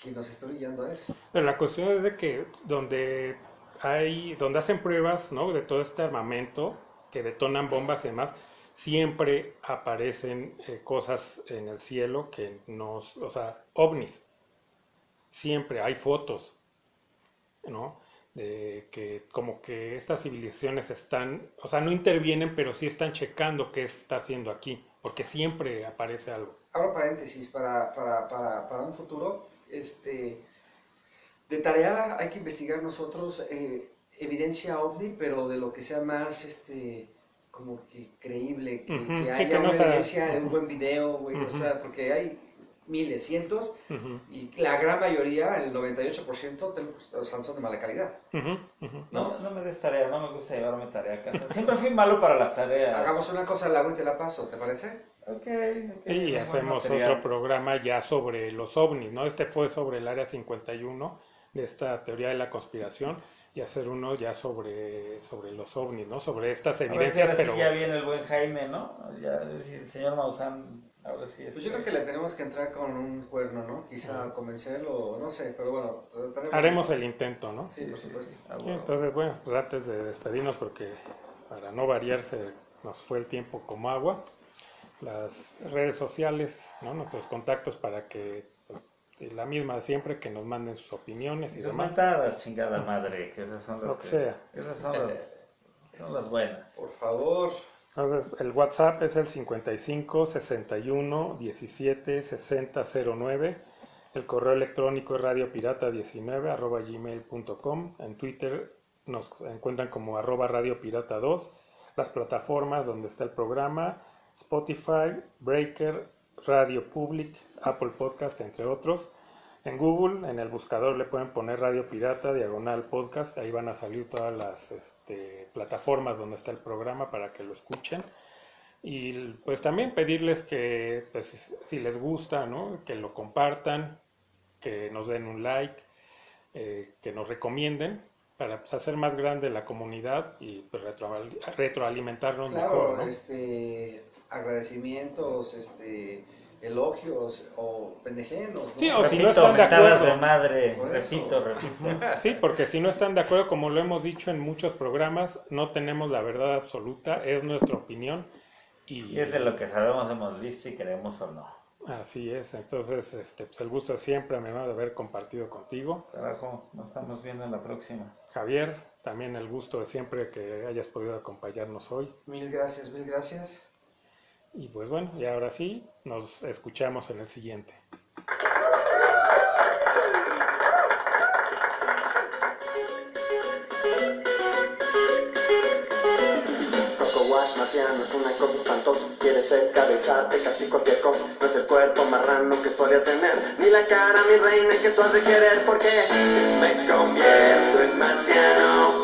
[SPEAKER 4] que nos esté guiando a eso.
[SPEAKER 2] Pero la cuestión es de que donde hay, donde hacen pruebas, ¿no? De todo este armamento que detonan bombas y demás, siempre aparecen eh, cosas en el cielo que nos, o sea, ovnis, siempre hay fotos, ¿no? De que como que estas civilizaciones están, o sea, no intervienen, pero sí están checando qué está haciendo aquí, porque siempre aparece algo.
[SPEAKER 4] Abro paréntesis para, para, para, para un futuro. Este, de tarea hay que investigar nosotros eh, evidencia ovni, pero de lo que sea más este como que creíble, que,
[SPEAKER 2] Ujú,
[SPEAKER 4] que
[SPEAKER 2] sí,
[SPEAKER 4] haya
[SPEAKER 2] que no
[SPEAKER 4] una
[SPEAKER 2] sea-
[SPEAKER 4] evidencia de un buen video, güey, o
[SPEAKER 2] Ujú.
[SPEAKER 4] sea, porque hay miles, cientos,
[SPEAKER 2] Ujú,
[SPEAKER 4] y la gran mayoría, el 98%, te- o sea, son de mala calidad.
[SPEAKER 3] No, no me des tarea, no me gusta llevarme tarea a casa. Siempre fui malo para las tareas.
[SPEAKER 4] Hagamos una cosa, Laura, y te la paso, ¿te parece?
[SPEAKER 3] Ok, ok.
[SPEAKER 2] Y hacemos
[SPEAKER 3] material.
[SPEAKER 2] otro programa ya sobre los ovnis, ¿no? Este fue sobre el área 51 de esta teoría de la conspiración y hacer uno ya sobre, sobre los ovnis, ¿no? Sobre estas
[SPEAKER 3] A ver si
[SPEAKER 2] evidencias,
[SPEAKER 3] ahora sí
[SPEAKER 2] pero
[SPEAKER 3] ya viene el buen Jaime, ¿no? Ya, a ver si el señor Maussan ahora sí es.
[SPEAKER 4] Pues yo creo que le tenemos que entrar con un cuerno, ¿no? Quizá convencerlo, no sé, pero bueno, trataremos-
[SPEAKER 2] haremos el intento, ¿no?
[SPEAKER 4] Sí, por supuesto.
[SPEAKER 3] Ah,
[SPEAKER 2] Sí,
[SPEAKER 3] bueno.
[SPEAKER 2] entonces, bueno, pues antes de despedirnos, porque para no variarse nos fue el tiempo como agua, las redes sociales, ¿no? nuestros contactos para que, la misma de siempre, que nos manden sus opiniones y demás.
[SPEAKER 3] mentadas, chingada madre, que esas son las
[SPEAKER 2] Lo que sea.
[SPEAKER 3] Esas son las, son las buenas.
[SPEAKER 4] Por favor.
[SPEAKER 2] Entonces, el WhatsApp es el 55 61 17 60 09. El correo electrónico es radiopirata19 arroba gmail.com. En Twitter nos encuentran como arroba radiopirata 2. Las plataformas donde está el programa, Spotify, Breaker, Radio Public, Apple Podcast, entre otros. En Google, en el buscador le pueden poner Radio Pirata, diagonal podcast, ahí van a salir todas las este, plataformas donde está el programa para que lo escuchen. Y pues también pedirles que pues, si les gusta, ¿no? que lo compartan, que nos den un like, eh, que nos recomienden para pues, hacer más grande la comunidad y pues, retroal- retroalimentarnos
[SPEAKER 4] Claro,
[SPEAKER 2] mejor. ¿no?
[SPEAKER 4] este, agradecimientos, este, elogios o pendejenos. ¿no?
[SPEAKER 2] Sí, o si no están de acuerdo.
[SPEAKER 3] de madre, repito, repito.
[SPEAKER 2] Sí, porque si no están de acuerdo, como lo hemos dicho en muchos programas, no tenemos la verdad absoluta, es nuestra opinión y
[SPEAKER 3] Y es de lo que sabemos, hemos visto y queremos o no.
[SPEAKER 2] así es. Entonces, este, pues el gusto es siempre, mi hermano, de haber compartido contigo.
[SPEAKER 3] Carajo, nos estamos viendo en la próxima.
[SPEAKER 2] Javier, también el gusto de siempre que hayas podido acompañarnos hoy.
[SPEAKER 4] Mil gracias, mil gracias.
[SPEAKER 2] Y pues bueno, y ahora sí, nos escuchamos en el siguiente.
[SPEAKER 5] Marciano es una cosa espantosa. Quieres escabecharte casi cualquier cosa. No es el cuerpo marrano que solía tener, ni la cara, mi reina, que tú has de querer. Porque me convierto en marciano.